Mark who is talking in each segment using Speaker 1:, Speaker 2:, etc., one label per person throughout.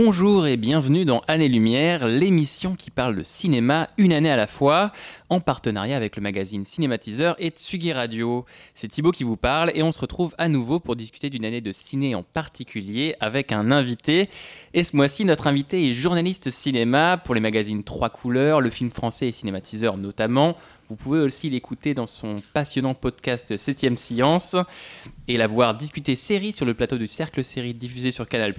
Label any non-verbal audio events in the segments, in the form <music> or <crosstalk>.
Speaker 1: Bonjour et bienvenue dans Année Lumière, l'émission qui parle de cinéma une année à la fois, en partenariat avec le magazine Cinématiseur et Tsugi Radio. C'est Thibaut qui vous parle et on se retrouve à nouveau pour discuter d'une année de ciné en particulier avec un invité. Et ce mois-ci, notre invité est journaliste cinéma pour les magazines Trois Couleurs, le film français et Cinématiseur notamment. Vous pouvez aussi l'écouter dans son passionnant podcast 7ème Science et la voir discuter séries sur le plateau du Cercle Série diffusé sur Canal+.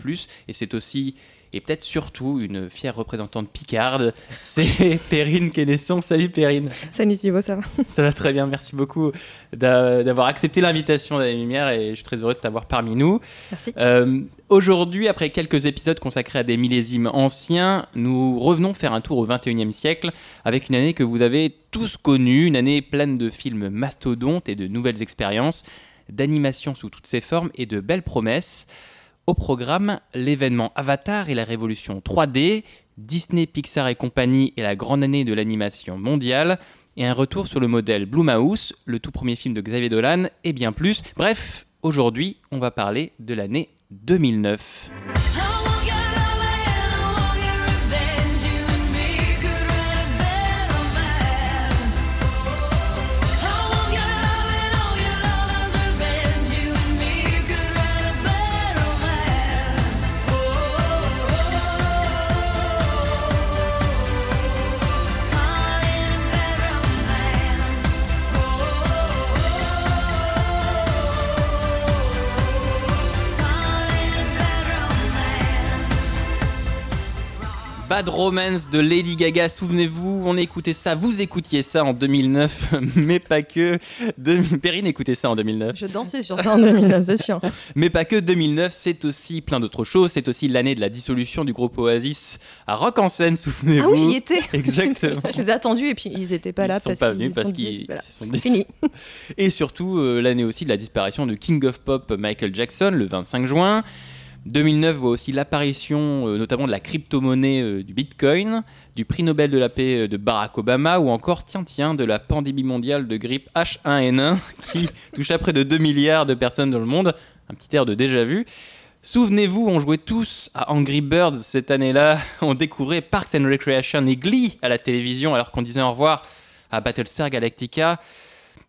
Speaker 1: Et c'est aussi, et peut-être surtout, une fière représentante picarde. <laughs> C'est Perrine Quénesson. Salut Perrine.
Speaker 2: Salut Thibaut, ça va?
Speaker 1: Ça va très bien, merci beaucoup d'a- d'avoir accepté l'invitation d'Année Lumière et je suis très heureux de t'avoir parmi nous.
Speaker 2: Merci.
Speaker 1: Euh, Aujourd'hui, après quelques épisodes consacrés à des millésimes anciens, nous revenons faire un tour au 21e siècle avec une année que vous avez tous connue, une année pleine de films mastodontes et de nouvelles expériences, d'animation sous toutes ses formes et de belles promesses. Au programme, l'événement Avatar et la révolution 3D, Disney, Pixar et compagnie et la grande année de l'animation mondiale, et un retour sur le modèle Blumhouse, le tout premier film de Xavier Dolan, et bien plus. Bref, aujourd'hui, on va parler de l'année 2009. Bad Romance de Lady Gaga, souvenez-vous, on écoutait ça, vous écoutiez ça en 2009, <laughs> mais pas que. De... Perrine écoutait ça en 2009.
Speaker 2: Je dansais sur ça en 2009, c'est sûr. <laughs>
Speaker 1: Mais pas que 2009, c'est aussi plein d'autres choses. C'est aussi l'année de la dissolution du groupe Oasis à Rock en scène, souvenez-vous.
Speaker 2: Ah oui, j'y étais. <laughs>
Speaker 1: Exactement.
Speaker 2: Je les ai attendus et puis ils étaient pas là
Speaker 1: Ils sont
Speaker 2: parce
Speaker 1: pas
Speaker 2: qu'ils
Speaker 1: venus parce
Speaker 2: sont
Speaker 1: qu'ils
Speaker 2: voilà.
Speaker 1: sont
Speaker 2: Fini.
Speaker 1: Et surtout, euh, l'année aussi de la disparition de King of Pop Michael Jackson le 25 juin. 2009 voit aussi l'apparition euh, notamment de la crypto-monnaie euh, du Bitcoin, du prix Nobel de la paix euh, de Barack Obama ou encore, tiens, tiens, de la pandémie mondiale de grippe H1N1 <laughs> qui touche à près de 2 milliards de personnes dans le monde. Un petit air de déjà vu. Souvenez-vous, on jouait tous à Angry Birds cette année-là. <laughs> On découvrait Parks and Recreation et Glee à la télévision alors qu'on disait au revoir à Battlestar Galactica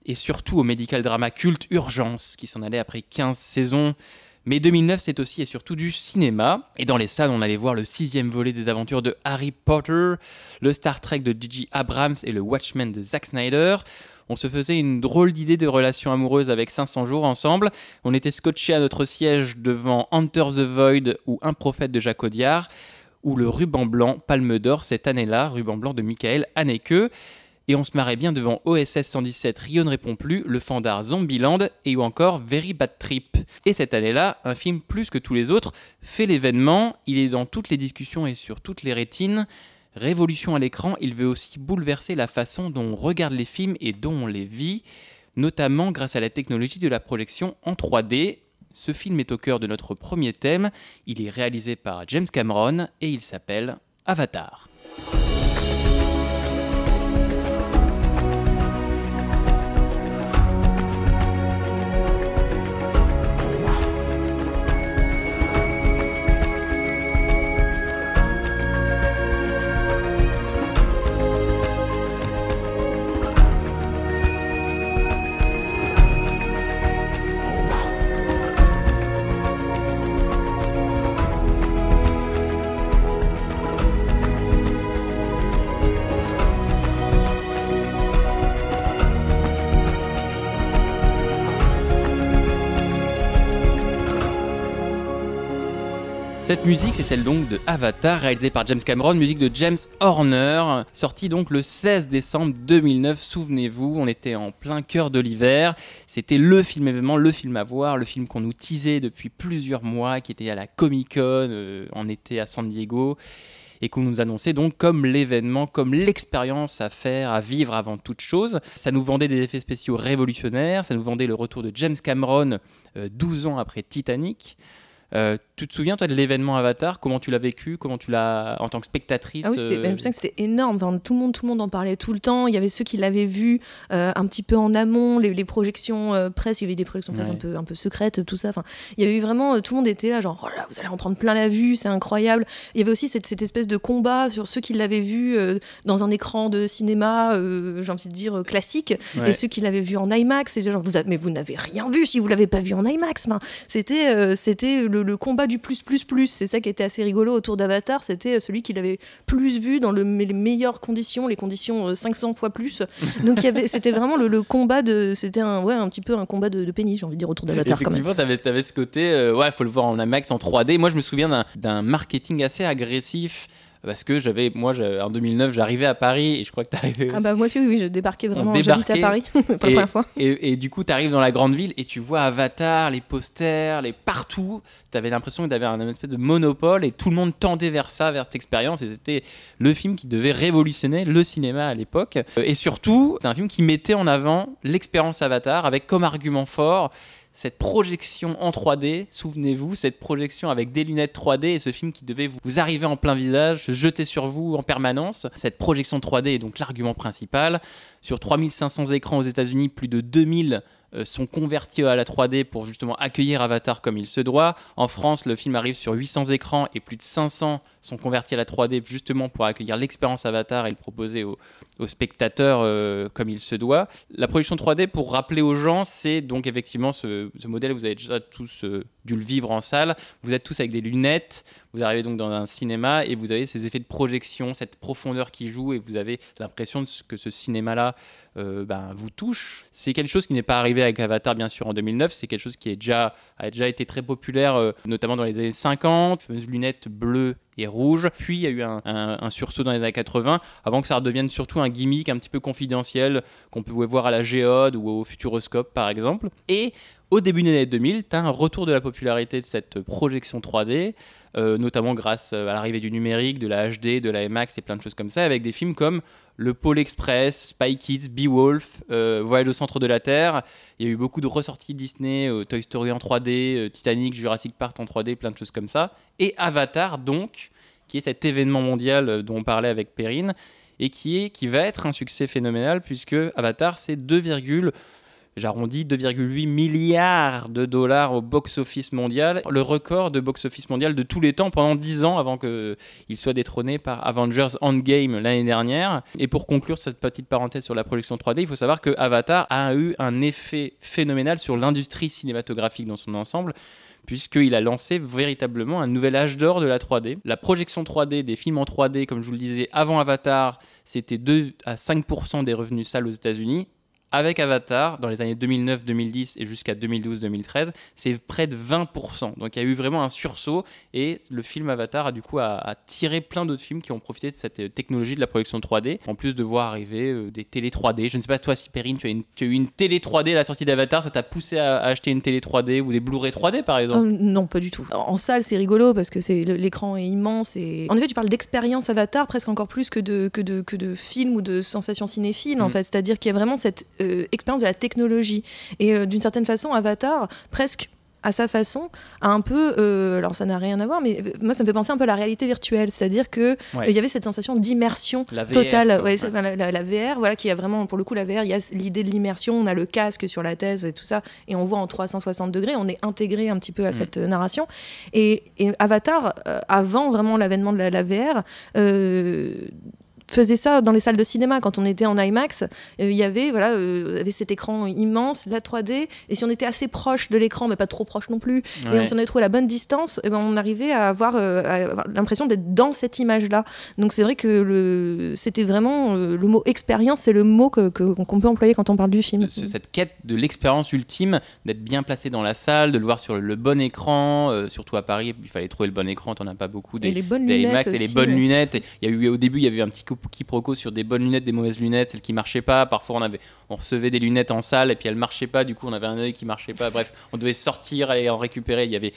Speaker 1: et surtout au médical drama culte Urgence qui s'en allait après 15 saisons. Mais 2009, c'est aussi et surtout du cinéma. Et dans les salles, on allait voir le sixième volet des aventures de Harry Potter, le Star Trek de J.J. Abrams et le Watchmen de Zack Snyder. On se faisait une drôle d'idée de relation amoureuse avec 500 jours ensemble. On était scotché à notre siège devant Enter the Void ou Un prophète de Jacques Audiard ou le ruban blanc Palme d'Or cette année-là, ruban blanc de Michael Haneke. Et on se marrait bien devant OSS 117 Rio ne répond plus, le Fandard Zombieland et ou encore Very Bad Trip. Et cette année-là, un film plus que tous les autres fait l'événement, il est dans toutes les discussions et sur toutes les rétines. Révolution à l'écran, il veut aussi bouleverser la façon dont on regarde les films et dont on les vit, notamment grâce à la technologie de la projection en 3D. Ce film est au cœur de notre premier thème, il est réalisé par James Cameron et il s'appelle Avatar. Cette musique, c'est celle donc de Avatar, réalisée par James Cameron, musique de James Horner, sortie donc le 16 décembre 2009. Souvenez-vous, on était en plein cœur de l'hiver. C'était le film événement, le film à voir, le film qu'on nous teasait depuis plusieurs mois, qui était à la Comic Con euh, en été à San Diego et qu'on nous annonçait donc comme l'événement, comme l'expérience à faire, à vivre avant toute chose. Ça nous vendait des effets spéciaux révolutionnaires, ça nous vendait le retour de James Cameron euh, 12 ans après Titanic. Euh, Tu te souviens, toi, de l'événement Avatar? Comment tu l'as vécu? Comment tu l'as, en tant que spectatrice
Speaker 2: Ah oui, c'était-
Speaker 1: euh,
Speaker 2: je me souviens que c'était énorme. Enfin, tout, le monde, tout le monde en parlait tout le temps. Il y avait ceux qui l'avaient vu euh, un petit peu en amont, les, les projections euh, presse. Il y avait des projections presse
Speaker 1: Ouais.
Speaker 2: un, peu, un peu secrètes, tout ça. Enfin, il y avait eu vraiment. tout le monde était là, genre, oh là, vous allez en prendre plein la vue, c'est incroyable. Il y avait aussi cette, cette espèce de combat sur ceux qui l'avaient vu dans un écran de cinéma, j'ai envie de dire, classique,
Speaker 1: ouais.
Speaker 2: et ceux qui l'avaient vu en IMAX. Et genre, vous avez- mais vous n'avez rien vu si vous l'avez pas vu en IMAX. C'était c'était le, le combat du plus, plus, plus. C'est ça qui était assez rigolo autour d'Avatar. C'était euh, celui qui l'avait plus vu dans le, me- les meilleures conditions, les conditions euh, 500 fois plus. <laughs> Donc il y avait, c'était vraiment le, le combat de, c'était un, ouais, un petit peu un combat de, de pénis, j'ai envie de dire autour d'Avatar.
Speaker 1: Effectivement, t'avais, t'avais ce côté, euh, ouais, faut le voir en IMAX, en 3D. Moi, je me souviens d'un marketing assez agressif. Parce que j'avais, moi, en 2009, j'arrivais à Paris et je crois que t'arrivais
Speaker 2: Ah
Speaker 1: aussi.
Speaker 2: bah moi aussi, oui, je débarquais vraiment. J'habite à Paris <laughs> pour la première fois.
Speaker 1: Et, et du coup, tu arrives dans la grande ville et tu vois Avatar, les posters, les partout. Tu avais l'impression que tu avais un, espèce de monopole et tout le monde tendait vers ça, vers cette expérience. Et c'était le film qui devait révolutionner le cinéma à l'époque. Et surtout, c'est un film qui mettait en avant l'expérience Avatar avec comme argument fort cette projection en 3D, souvenez-vous, cette projection avec des lunettes 3D et ce film qui devait vous, arriver en plein visage, se jeter sur vous en permanence. Cette projection 3D est donc l'argument principal. Sur 3500 écrans aux États-Unis, plus de 2000 euh, sont convertis à la 3D pour justement accueillir Avatar comme il se doit. En France, le film arrive sur 800 écrans et plus de 500 sont convertis à la 3D justement pour accueillir l'expérience Avatar et le proposer aux, spectateurs euh, comme il se doit. La production 3D, pour rappeler aux gens, c'est donc effectivement ce, modèle, vous avez déjà tous euh, dû le vivre en salle. Vous êtes tous avec des lunettes, vous arrivez donc dans un cinéma et vous avez ces effets de projection, cette profondeur qui joue et vous avez l'impression que ce cinéma-là euh, ben, vous touche. C'est quelque chose qui n'est pas arrivé avec Avatar, bien sûr, en 2009. C'est quelque chose qui a déjà été très populaire, notamment dans les années 50, les lunettes bleues et rouges. Puis il y a eu un, sursaut dans les années 80, avant que ça redevienne surtout un gimmick un petit peu confidentiel qu'on pouvait voir à la Géode ou au Futuroscope, par exemple. Et au début des années 2000, tu as un retour de la popularité de cette projection 3D, euh, notamment grâce à l'arrivée du numérique, de la HD, de la MX et plein de choses comme ça, avec des films comme Le Pôle Express, Spy Kids, Beowulf, euh, Voyage au centre de la Terre. Il y a eu beaucoup de ressorties Disney, euh, Toy Story en 3D, euh, Titanic, Jurassic Park en 3D, plein de choses comme ça. Et Avatar, donc, qui est cet événement mondial euh, dont on parlait avec Perrine, et qui, est, qui va être un succès phénoménal, puisque Avatar, c'est 2, j'arrondis 2,8 milliards de dollars au box-office mondial, le record de box-office mondial de tous les temps pendant 10 ans avant qu'il soit détrôné par Avengers Endgame l'année dernière. Et pour conclure cette petite parenthèse sur la projection 3D, il faut savoir que Avatar a eu un effet phénoménal sur l'industrie cinématographique dans son ensemble puisqu'il a lancé véritablement un nouvel âge d'or de la 3D. La projection 3D des films en 3D, comme je vous le disais, avant Avatar, c'était 2 à 5% des revenus salles aux États-Unis. Avec Avatar, dans les années 2009-2010 et jusqu'à 2012-2013, c'est près de 20%. Donc il y a eu vraiment un sursaut et le film Avatar a du coup a, a tiré plein d'autres films qui ont profité de cette euh, technologie de la projection 3D, en plus de voir arriver euh, des télé 3D. Je ne sais pas toi si Perrine, tu as, une- tu as eu une télé 3D à la sortie d'Avatar, ça t'a poussé à, à acheter une télé 3D ou des Blu-ray 3D par exemple?
Speaker 2: Euh, non, pas du tout. En salle, c'est rigolo parce que c'est l'écran est immense et en effet, tu parles d'expérience Avatar presque encore plus que de que de que de film ou de sensations cinéphiles en
Speaker 1: Mm.
Speaker 2: fait. C'est-à-dire qu'il y a vraiment cette euh, expérience de la technologie et euh, d'une certaine façon, Avatar presque à sa façon, a un peu, euh, alors ça n'a rien à voir, mais moi ça me fait penser un peu à la réalité virtuelle, c'est-à-dire que
Speaker 1: Ouais.
Speaker 2: il y avait cette sensation d'immersion totale, ouais, la, la- la VR, voilà, qui a vraiment, pour le coup, la VR, il y a l'idée de l'immersion, on a le casque sur la thèse et tout ça, et on voit en 360 degrés, on est intégré un petit peu à
Speaker 1: Mm.
Speaker 2: cette narration. Et, et Avatar, euh, avant vraiment l'avènement de la, la VR, euh, faisait ça dans les salles de cinéma quand on était en IMAX euh, il y avait voilà euh, avait cet écran immense la 3D et si on était assez proche de l'écran mais pas trop proche non plus et
Speaker 1: Ouais.
Speaker 2: on s'en avait trouvé la bonne distance, eh ben, on arrivait à avoir, euh, à avoir l'impression d'être dans cette image-là. Donc c'est vrai que le, c'était vraiment le mot expérience, c'est le mot que, que- qu'on peut employer quand on parle du film.
Speaker 1: ce- cette quête de l'expérience ultime, d'être bien placé dans la salle, de le voir sur le bon écran, surtout à Paris, il fallait trouver le bon écran, t'en as pas beaucoup.
Speaker 2: Et
Speaker 1: Des,
Speaker 2: les bonnes
Speaker 1: des
Speaker 2: lunettes
Speaker 1: IMAX et les bonnes
Speaker 2: ouais.
Speaker 1: lunettes. Et Il y a eu au début, il y avait un petit coup- quiproquo sur des bonnes lunettes, des mauvaises lunettes, celles qui marchaient pas. Parfois, on avait, on recevait des lunettes en salle et puis elles marchaient pas. Du coup, on avait un œil qui marchait pas. Bref, on devait sortir et en récupérer. Il y avait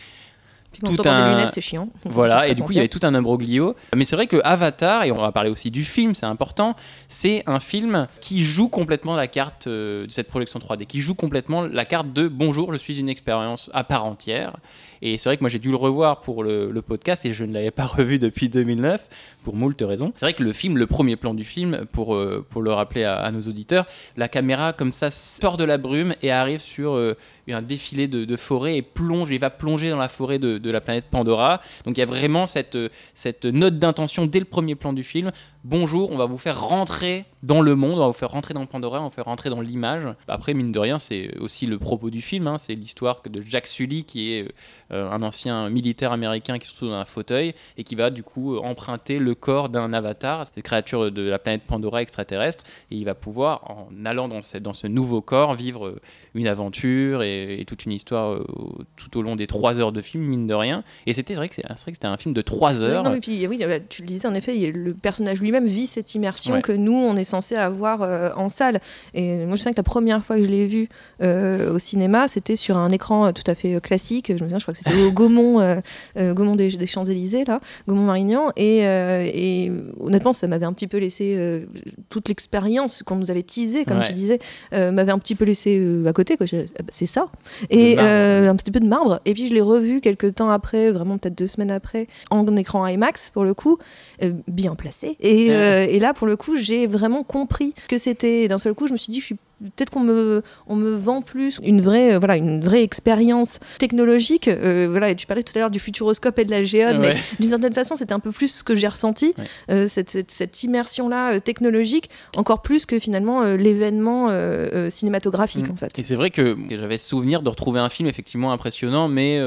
Speaker 1: tout un-
Speaker 2: des lunettes, c'est chiant.
Speaker 1: Voilà, et du coup, il y avait tout un imbroglio. Mais c'est vrai que Avatar, et on va parler aussi du film, c'est important, c'est un film qui joue complètement la carte euh, de cette projection 3D, qui joue complètement la carte de bonjour, je suis une expérience à part entière. Et c'est vrai que moi j'ai dû le revoir pour le, podcast et je ne l'avais pas <laughs> revu depuis 2009 pour moult raisons. C'est vrai que le film, le premier plan du film, pour, euh, pour le rappeler à, nos auditeurs, la caméra comme ça sort de la brume et arrive sur euh, un défilé de, de forêt et plonge, il va plonger dans la forêt de, de la planète Pandora. Donc il y a vraiment cette, euh, cette note d'intention dès le premier plan du film. Bonjour, on va vous faire rentrer dans le monde, on va vous faire rentrer dans Pandora, on va vous faire rentrer dans l'image. Après, mine de rien, c'est aussi le propos du film, hein, c'est l'histoire de Jack Sully qui est euh, un ancien militaire américain qui se trouve dans un fauteuil et qui va du coup emprunter le corps d'un avatar, cette créature de la planète Pandora extraterrestre, et il va pouvoir, en allant dans ce, dans ce nouveau corps, vivre euh, une aventure et, et toute une histoire euh, tout au long des trois heures de film, mine de rien. Et c'était vrai que c'était un film de trois heures.
Speaker 2: Non, mais puis oui, tu le disais en effet, le personnage lui-même vit cette immersion
Speaker 1: Ouais.
Speaker 2: que nous on est censé avoir euh, en salle. Et moi je sais que la première fois que je l'ai vu euh, au cinéma, c'était sur un écran euh, tout à fait classique. Je me souviens, je crois que c'était au <laughs> Gaumont, Gaumont des, des Champs-Élysées, là, Gaumont-Marignan. Et, et honnêtement, ça m'avait un petit peu laissé toute l'expérience qu'on nous avait teasée, comme
Speaker 1: Ouais.
Speaker 2: tu disais, m'avait un petit peu laissé à côté. quoi. Ah bah, c'est ça. Et un petit peu de marbre. Et puis je l'ai revu quelques temps après, vraiment peut-être deux semaines après, en écran IMAX pour le coup, bien placé. Et, Euh, et là, pour le coup, j'ai vraiment compris que c'était. D'un seul coup, je me suis dit, je suis peut-être qu'on me on me vend plus une vraie euh, voilà une vraie expérience technologique. Euh, voilà, et tu parlais tout à l'heure du futuroscope et de la géode, mais <laughs> d'une certaine façon, c'était un peu plus ce que j'ai ressenti,
Speaker 1: Ouais.
Speaker 2: euh, cette, cette, cette immersion-là technologique, encore plus que finalement l'événement cinématographique
Speaker 1: Mm.
Speaker 2: en fait.
Speaker 1: Et c'est vrai que j'avais souvenir de retrouver un film effectivement impressionnant, mais,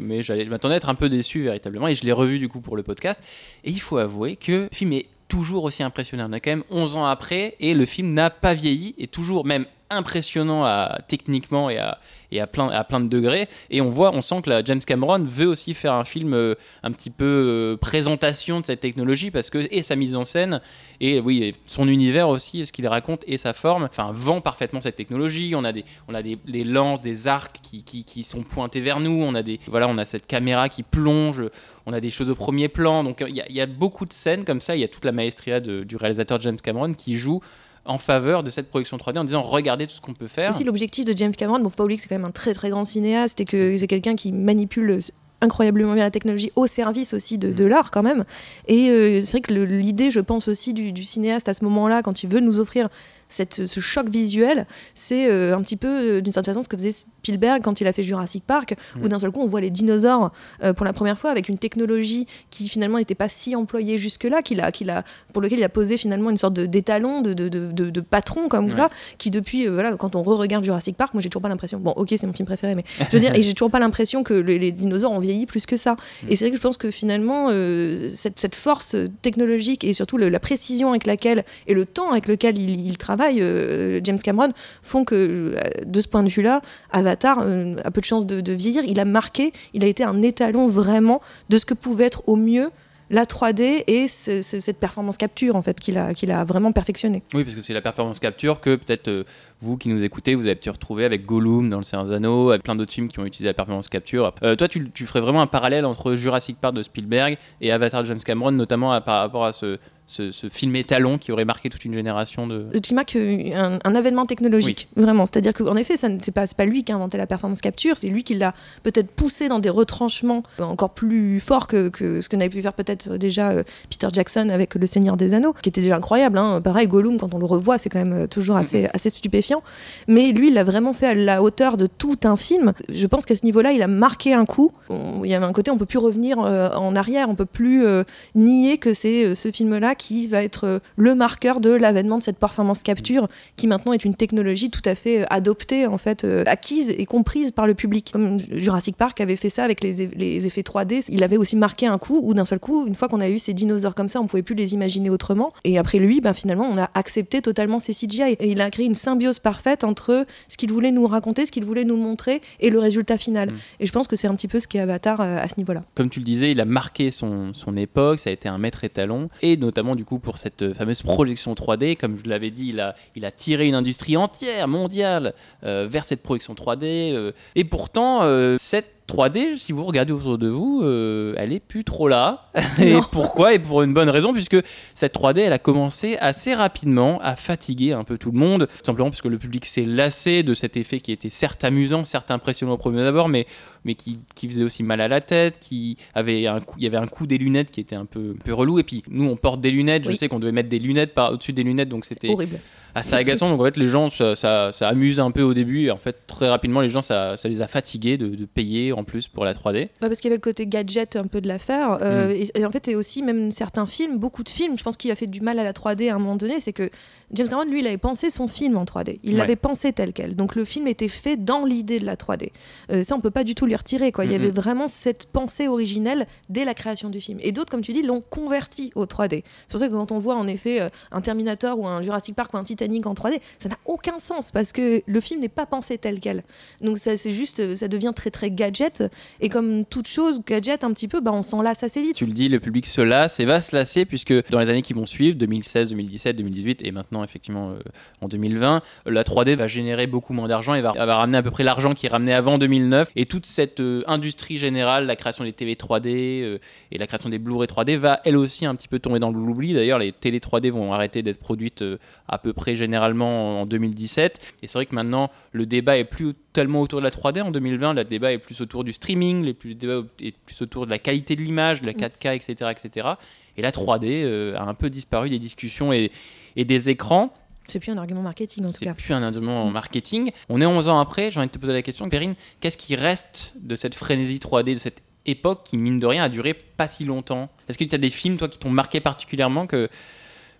Speaker 1: mais j'allais m'attendais à être un peu déçu véritablement. Et je l'ai revu du coup pour le podcast. Et il faut avouer que le film est toujours aussi impressionnant. On a quand même 11 ans après et le film n'a pas vieilli et toujours même impressionnant à, techniquement et, à, et à, plein, à plein de degrés. Et on voit, on sent que James Cameron veut aussi faire un film euh, un petit peu euh, présentation de cette technologie parce que et sa mise en scène et oui et son univers aussi, ce qu'il raconte et sa forme, enfin vend parfaitement cette technologie. On a des, on a des, des lances, des arcs qui, qui, qui sont pointés vers nous. On a des, voilà, on a cette caméra qui plonge. On a des choses au premier plan. Donc il y, a- beaucoup de scènes comme ça. Il y a toute la maestria du réalisateur James Cameron qui joue en faveur de cette production 3D en disant regardez tout ce qu'on peut faire.
Speaker 2: Aussi, l'objectif de James Cameron, bon, faut pas oublier que c'est quand même un très très grand cinéaste et que c'est quelqu'un qui manipule incroyablement bien la technologie au service aussi de, de l'art quand même. Et euh, c'est vrai que l'idée, je pense aussi du, du cinéaste à ce moment-là, quand il veut nous offrir cette, ce choc visuel, c'est euh, un petit peu euh, d'une certaine façon ce que faisait Spielberg quand il a fait Jurassic Park, où d'un seul coup on voit les dinosaures euh, pour la première fois avec une technologie qui finalement n'était pas si employée jusque-là, qu'il a, qu'il a, pour lequel il a posé finalement une sorte d'étalon, de, de, de, patron comme
Speaker 1: Ouais.
Speaker 2: ça, qui depuis, euh, voilà, quand on re-regarde Jurassic Park, moi j'ai toujours pas l'impression, bon ok c'est mon film préféré, mais je veux dire, <laughs> et j'ai toujours pas l'impression que les, les dinosaures ont vieilli plus que ça. Et c'est vrai que je pense que finalement, euh, cette, cette force technologique et surtout le- la précision avec laquelle et le temps avec lequel il, il travaille, James Cameron, font que de ce point de vue-là, Avatar euh, a peu de chances de, de vieillir. Il a marqué, il a été un étalon vraiment de ce que pouvait être au mieux la 3D et ce- ce- cette performance capture en fait qu'il a, vraiment perfectionné.
Speaker 1: Oui, parce que c'est la performance capture que peut-être euh, vous qui nous écoutez, vous avez pu retrouver avec Gollum dans Le Seigneur des avec plein d'autres films qui ont utilisé la performance capture. Euh, toi, tu, ferais vraiment un parallèle entre Jurassic Park de Spielberg et Avatar de James Cameron, notamment par rapport à ce, ce, ce film étalon qui aurait marqué toute une génération de.
Speaker 2: qui marque un, un avènement technologique, vraiment. C'est-à-dire qu'en effet, ça ne- c'est pas, lui qui a inventé la performance capture, c'est lui qui l'a peut-être poussé dans des retranchements encore plus forts que, que ce que n'avait pu faire peut-être déjà euh, Peter Jackson avec Le Seigneur des Anneaux, qui était déjà incroyable. hein. Pareil, Gollum, quand on le revoit, c'est quand même euh, toujours assez, assez stupéfiant. Mais lui, il l'a vraiment fait à la hauteur de tout un film. Je pense qu'à ce niveau-là, il a marqué un coup. On- Il y avait un côté, on peut plus revenir euh, en arrière, on peut plus euh, nier que c'est ce film-là qui va être euh, le marqueur de l'avènement de cette performance capture, qui maintenant est une technologie tout à fait euh, adoptée, en fait, euh, acquise et comprise par le public. Comme Jurassic Park avait fait ça avec les, eff- les effets 3D, il avait aussi marqué un coup où d'un seul coup, une fois qu'on a eu ces dinosaures comme ça, on pouvait plus les imaginer autrement. Et après lui, ben, finalement, on a accepté totalement ces CGI. Et il a créé une symbiose parfaite entre ce qu'il voulait nous raconter, ce qu'il voulait nous montrer et le résultat final.
Speaker 1: Mm.
Speaker 2: Et je pense que c'est un petit peu ce qu'est Avatar à ce niveau-là.
Speaker 1: Comme tu le disais, il a marqué son, son époque, ça a été un maître étalon, et notamment du coup pour cette euh, fameuse projection 3D, comme je l'avais dit, il a, il a tiré une industrie entière, mondiale, euh, vers cette projection 3D, euh, et pourtant, cette 3D, si vous regardez autour de vous, euh, elle est plus trop là. <laughs> et pourquoi Et pour une bonne raison, puisque cette 3D, elle a commencé assez rapidement à fatiguer un peu tout le monde, tout simplement parce que le public s'est lassé de cet effet qui était certes amusant, certes impressionnant au premier abord, mais, mais qui, qui faisait aussi mal à la tête, qui avait un coup, il y avait un coup des lunettes qui était un peu, un peu relou. Et puis nous, on porte des lunettes. Je sais qu'on devait mettre des lunettes par au-dessus des lunettes, donc c'était
Speaker 2: Horrible.
Speaker 1: Assez agaçant. Donc en fait, les gens, ça, ça, ça amuse un peu au début. Et en fait, très rapidement, les gens, ça, ça les a fatigués de, de payer en plus pour la 3D.
Speaker 2: Ouais, parce qu'il y avait le côté gadget un peu de l'affaire. euh, et, et en fait, et aussi, même certains films, beaucoup de films, je pense qu'il a fait du mal à la 3D à un moment donné, c'est que James Cameron, lui, il avait pensé son film en 3D. Il
Speaker 1: Ouais.
Speaker 2: l'avait pensé tel quel. Donc le film était fait dans l'idée de la 3D. Euh, ça, on peut pas du tout lui retirer. Quoi. Il y avait vraiment cette pensée originelle dès la création du film. Et d'autres, comme tu dis, l'ont converti au 3D. C'est pour ça que quand on voit en effet euh, un Terminator ou un Jurassic Park ou un Titanic en 3D, ça n'a aucun sens parce que le film n'est pas pensé tel quel. Donc ça, c'est juste, euh, ça devient très très gadget. Et comme toute chose gadget, un petit peu, bah, on s'en lasse assez vite.
Speaker 1: Tu le dis, le public se lasse et va se lasser puisque dans les années qui vont suivre, 2016, 2017, 2018 et maintenant effectivement euh, en 2020, la 3D va générer beaucoup moins d'argent et va, ramener à peu près l'argent qui ramenait avant 2009. Et toute cette euh, industrie générale, la création des TV 3D euh, et la création des Blu-ray 3D va elle aussi un petit peu tomber dans l'oubli. D'ailleurs, les télé 3D vont arrêter d'être produites à peu près généralement en 2017. Et c'est vrai que maintenant, le débat est plus tellement autour de la 3D. En 2020, le débat est plus autour du streaming, le débat est plus autour de la qualité de l'image, de la 4K, etc., etc. Et la 3D euh, a un peu disparu des discussions et, et des écrans.
Speaker 2: C'est plus un argument marketing en tout
Speaker 1: C'est
Speaker 2: cas.
Speaker 1: plus un argument en marketing. On est 11 ans après. J'ai envie de te poser la question, Perrine, qu'est-ce qui reste de cette frénésie 3D, de cette époque qui, mine de rien, a duré pas si longtemps? Est-ce que tu as des films, toi, qui t'ont marqué particulièrement que,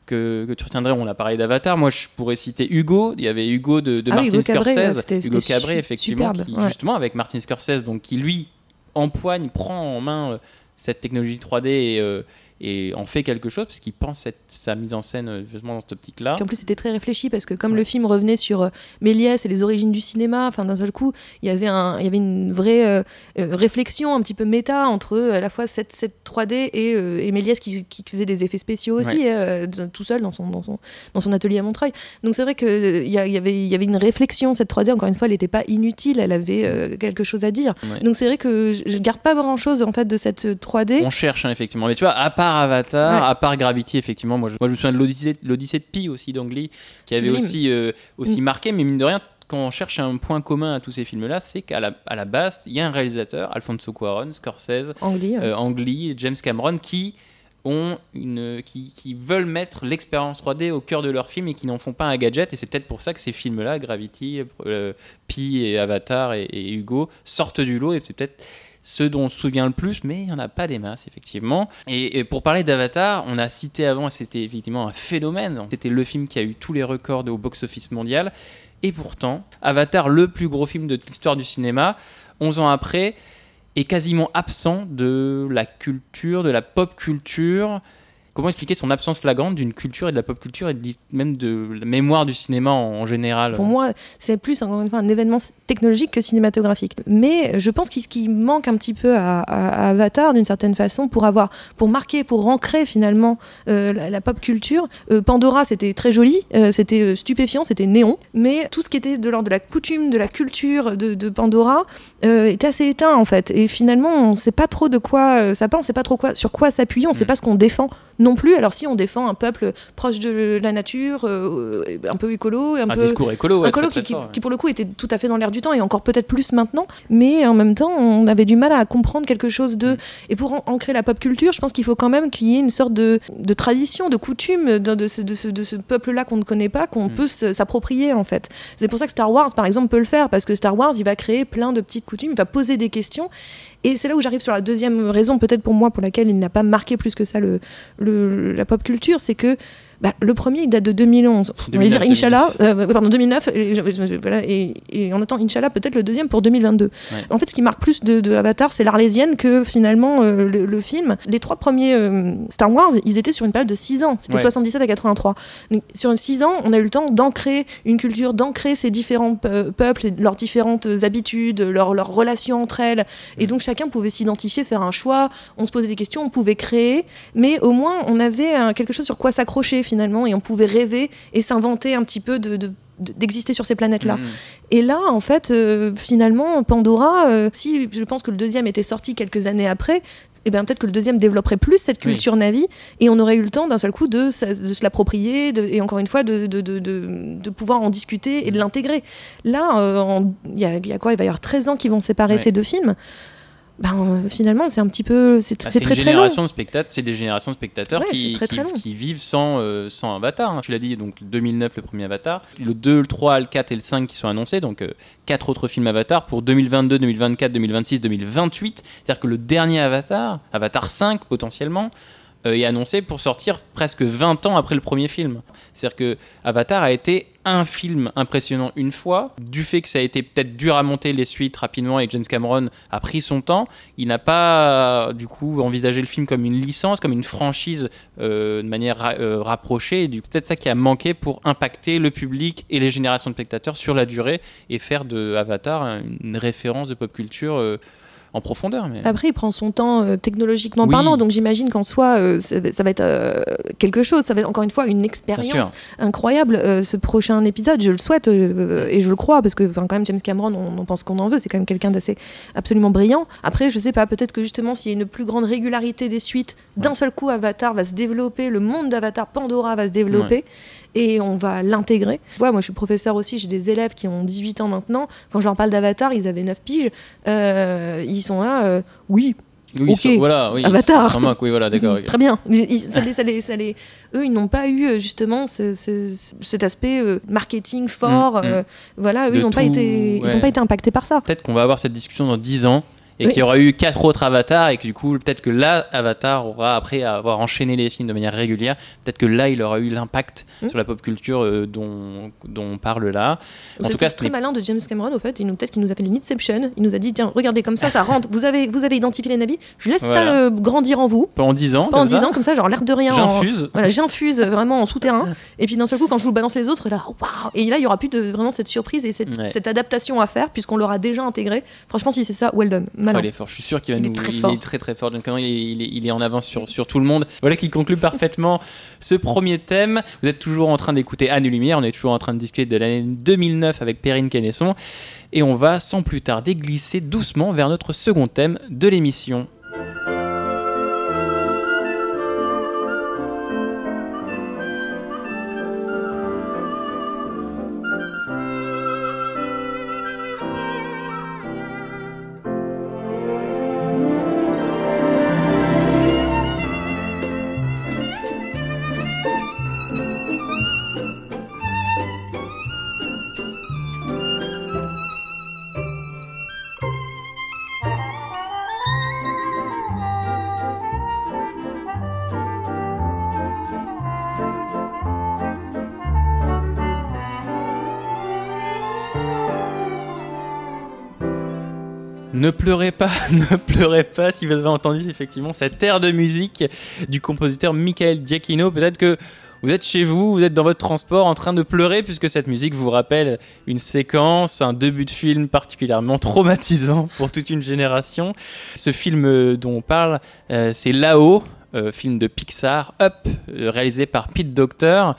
Speaker 1: que, que tu retiendrais? On a parlé d'Avatar. Moi, je pourrais citer Hugo. Il y avait Hugo de, de
Speaker 2: Ah
Speaker 1: Martin
Speaker 2: Hugo
Speaker 1: Scorsese.
Speaker 2: ouais, c'était-
Speaker 1: Hugo
Speaker 2: c'était su-
Speaker 1: effectivement, qui,
Speaker 2: ouais.
Speaker 1: justement, avec Martin Scorsese, donc, qui lui empoigne, prend en main euh, cette technologie 3D et, euh, et en fait quelque chose, parce qu'il pense cette, sa mise en scène euh, justement dans cette optique-là.
Speaker 2: En plus, c'était très réfléchi parce que comme
Speaker 1: Ouais.
Speaker 2: le film revenait sur euh, Méliès et les origines du cinéma, enfin d'un seul coup, il y avait un, il y avait une vraie euh, réflexion un petit peu méta entre à la fois cette, cette 3D et, euh, et Méliès qui, qui faisait des effets spéciaux aussi euh, tout seul dans son, dans son, dans son atelier à Montreuil. Donc c'est vrai que il y, avait, il y avait une réflexion. Cette 3D, encore une fois, elle n'était pas inutile. Elle avait quelque chose à dire.
Speaker 1: Ouais.
Speaker 2: Donc c'est vrai que je, je garde pas grand chose en fait de cette 3D.
Speaker 1: On cherche hein, effectivement, mais tu vois, à part Avatar,
Speaker 2: Ouais.
Speaker 1: à part Gravity, effectivement, moi je, moi, je me souviens de l'Odyssée, l'Odyssée de Pi aussi d'Angly, qui avait
Speaker 2: Sublime.
Speaker 1: aussi, euh, aussi
Speaker 2: Mm.
Speaker 1: marqué, mais mine de rien, quand on cherche un point commun à tous ces films-là, c'est qu'à la, à la base, il y a un réalisateur, Alfonso Cuarón, Scorsese,
Speaker 2: Angli,
Speaker 1: euh, James Cameron, qui ont une, qui, qui veulent mettre l'expérience 3D au cœur de leur film et qui n'en font pas un gadget. Et c'est peut-être pour ça que ces films-là, Gravity, euh, Pi et Avatar et, et Hugo, sortent du lot. Et c'est peut-être ceux dont on se souvient le plus, mais il n'y en a pas des masses, effectivement. Et, et pour parler d'Avatar, on a cité avant, c'était effectivement un phénomène. C'était le film qui a eu tous les records au box-office mondial. Et pourtant, Avatar, le plus gros film de l'histoire du cinéma, 11 ans après, est quasiment absent de la culture, de la pop culture. Comment expliquer son absence flagrante d'une culture et de la pop culture et de même de la mémoire du cinéma en, en général?
Speaker 2: Pour moi, c'est plus encore une fois un événement technologique que cinématographique. Mais je pense qu'il ce qui manque un petit peu à, à- à Avatar d'une certaine façon pour avoir, pour marquer, pour ancrer finalement euh, la, la pop culture. euh, Pandora, c'était très joli, euh, c'était stupéfiant, c'était néon. Mais tout ce qui était de l'ordre de la coutume, de la culture de, de Pandora était assez éteint en fait. Et finalement, on ne sait pas trop de quoi ça parle, on ne sait pas trop quoi, sur quoi s'appuyer, on ne sait
Speaker 1: Mm.
Speaker 2: pas ce qu'on défend non plus. Alors si on défend un peuple proche de la nature, euh, un peu écolo, un,
Speaker 1: un
Speaker 2: peu
Speaker 1: discours écolo, ouais,
Speaker 2: un colo
Speaker 1: très,
Speaker 2: qui,
Speaker 1: très
Speaker 2: qui-
Speaker 1: fort,
Speaker 2: qui, pour le coup était tout à fait dans l'air du temps et encore peut-être plus maintenant, mais en même temps on avait du mal à comprendre quelque chose de...
Speaker 1: Mm.
Speaker 2: Et pour an- ancrer la pop culture, je pense qu'il faut quand même qu'il y ait une sorte de, de tradition, de coutume de, de ce, de ce- de ce peuple-là qu'on ne connaît pas, qu'on
Speaker 1: Mm.
Speaker 2: peut s'approprier en fait. C'est pour ça que Star Wars par exemple peut le faire, parce que Star Wars il va créer plein de petites coutumes, il va poser des questions. Et c'est là où j'arrive sur la deuxième raison, peut-être pour moi, pour laquelle il n'a pas marqué plus que ça la pop culture, c'est que bah, le premier, il date de 2011. on va dire
Speaker 1: 2009,
Speaker 2: Inch'Allah, euh, pardon, 2009, et, et, et on attend Inch'Allah peut-être le deuxième pour 2022.
Speaker 1: Ouais.
Speaker 2: En fait, ce qui marque plus de, de Avatar, c'est l'Arlésienne que finalement euh, le, le film. Les trois premiers euh, Star Wars, ils étaient sur une période de 6 ans. C'était
Speaker 1: Ouais.
Speaker 2: de 77 à 83. Donc, sur 6 ans, on a eu le temps d'ancrer une culture, d'ancrer ces différents pe- peuples, leurs différentes habitudes, leurs, leurs relations entre elles. Et donc chacun pouvait s'identifier, faire un choix, on se posait des questions, on pouvait créer, mais au moins on avait euh, quelque chose sur quoi s'accrocher finalement et on pouvait rêver et s'inventer un petit peu de, de d'exister sur ces planètes-là.
Speaker 1: Mhm.
Speaker 2: Et là, en fait, euh, finalement, Pandora, euh, si je pense que le deuxième était sorti quelques années après, et bien peut-être que le deuxième développerait plus cette
Speaker 1: Oui.
Speaker 2: culture Navi et on aurait eu le temps d'un seul coup de, de se l'approprier et encore une fois de, pouvoir en discuter et de l'intégrer. Là, euh, il y, a, il y a quoi? Il va y avoir 13 ans qui vont séparer
Speaker 1: Ouais.
Speaker 2: ces deux films. Ben, finalement, c'est un petit peu. C'est
Speaker 1: Ah, une
Speaker 2: très très long.
Speaker 1: de c'est des générations de spectateurs
Speaker 2: Ouais,
Speaker 1: qui,
Speaker 2: très,
Speaker 1: vivent sans, euh, sans Avatar. hein. Tu l'as dit, donc 2009 le premier Avatar, le 2, le 3, le 4 et le 5 qui sont annoncés, donc euh, quatre autres films Avatar pour 2022, 2024, 2026, 2028. C'est-à-dire que le dernier Avatar, Avatar 5 potentiellement, est annoncé pour sortir presque 20 ans après le premier film. C'est-à-dire que Avatar a été un film impressionnant une fois, du fait que ça a été peut-être dur à monter les suites rapidement et James Cameron a pris son temps, il n'a pas du coup envisagé le film comme une licence, comme une franchise euh, de manière ra- euh, rapprochée. C'est peut-être ça qui a manqué pour impacter le public et les générations de spectateurs sur la durée et faire de Avatar un- une référence de pop culture euh, en profondeur. Mais...
Speaker 2: Après, il prend son temps euh, technologiquement
Speaker 1: Oui.
Speaker 2: parlant, donc j'imagine qu'en soi, euh, ça, ça va être euh, quelque chose. Ça va être encore une fois une expérience incroyable. Ce prochain épisode, je le souhaite et je le crois parce que, quand même, James Cameron, on, on pense qu'on en veut. C'est quand même quelqu'un d'assez absolument brillant. Après, je sais pas, peut-être que justement, s'il y a une plus grande régularité des suites, d'un seul coup, Avatar va se développer, le monde d'Avatar, Pandora va se développer. Et on va l'intégrer. Voilà, moi je suis professeur aussi, j'ai des élèves qui ont 18 ans maintenant. Quand je leur parle d'Avatar, ils avaient 9 piges. Euh, ils sont là, euh, oui,
Speaker 1: Oui, ça- voilà, oui,
Speaker 2: Avatar.
Speaker 1: ils s'en moquent, oui, voilà, d'accord. ok. <laughs>
Speaker 2: Très bien. Ils- ils- ça les- ça les- ça les- eux, ils n'ont pas eu euh, justement ce- ce- cet aspect euh, marketing fort.
Speaker 1: Mm, mm.
Speaker 2: voilà, eux,
Speaker 1: De
Speaker 2: ils n'ont pas ils ont pas été impactés par ça.
Speaker 1: Peut-être qu'on va avoir cette discussion dans 10 ans et
Speaker 2: Oui.
Speaker 1: qu'il y aura eu quatre autres avatars et que du coup peut-être que là Avatar aura après avoir enchaîné les films de manière régulière peut-être que là il aura eu l'impact
Speaker 2: Mm.
Speaker 1: sur la pop culture euh, dont, dont on parle là
Speaker 2: Vous
Speaker 1: en tout cas ce
Speaker 2: très malin de James Cameron, au fait. Il nous peut-être qu'il nous a fait une Inception. Il nous a dit tiens, regardez comme ça, ça rentre. Vous avez, vous avez identifié les navis. Je laisse
Speaker 1: Voilà.
Speaker 2: ça euh, grandir en vous
Speaker 1: pendant 10 ans
Speaker 2: pendant
Speaker 1: comme
Speaker 2: 10
Speaker 1: ça,
Speaker 2: ans, comme ça, genre l'air de rien. en-
Speaker 1: j'infuse
Speaker 2: Voilà, j'infuse vraiment en souterrain. <laughs> Et puis d'un seul coup, quand je vous balance les autres, là, waouh Et là, il y aura plus de vraiment cette surprise et cette,
Speaker 1: Ouais.
Speaker 2: cette adaptation à faire, puisqu'on l'aura déjà intégré. Franchement, si c'est ça, well done. Malin.
Speaker 1: il est fort, je suis sûr qu'il va
Speaker 2: Il est
Speaker 1: nous.
Speaker 2: très
Speaker 1: il
Speaker 2: fort.
Speaker 1: est très très fort. John Cameron, il est, il est- il est en avance sur, sur tout le monde. Voilà qui conclut parfaitement <laughs> ce premier thème. Vous êtes toujours en train d'écouter Anne et Lumière. On est toujours en train de discuter de l'année 2009 avec Perrine Kennesson. Et on va sans plus tarder glisser doucement vers notre second thème de l'émission. Ne pleurez pas, <laughs> ne pleurez pas si vous avez entendu effectivement cette air de musique du compositeur Michael Giacchino. Peut-être que vous êtes chez vous, vous êtes dans votre transport en train de pleurer puisque cette musique vous rappelle une séquence, un début de film particulièrement traumatisant pour toute une génération. Ce film euh, dont on parle, euh, c'est Là-haut, euh, film de Pixar, Up, réalisé par Pete Docter.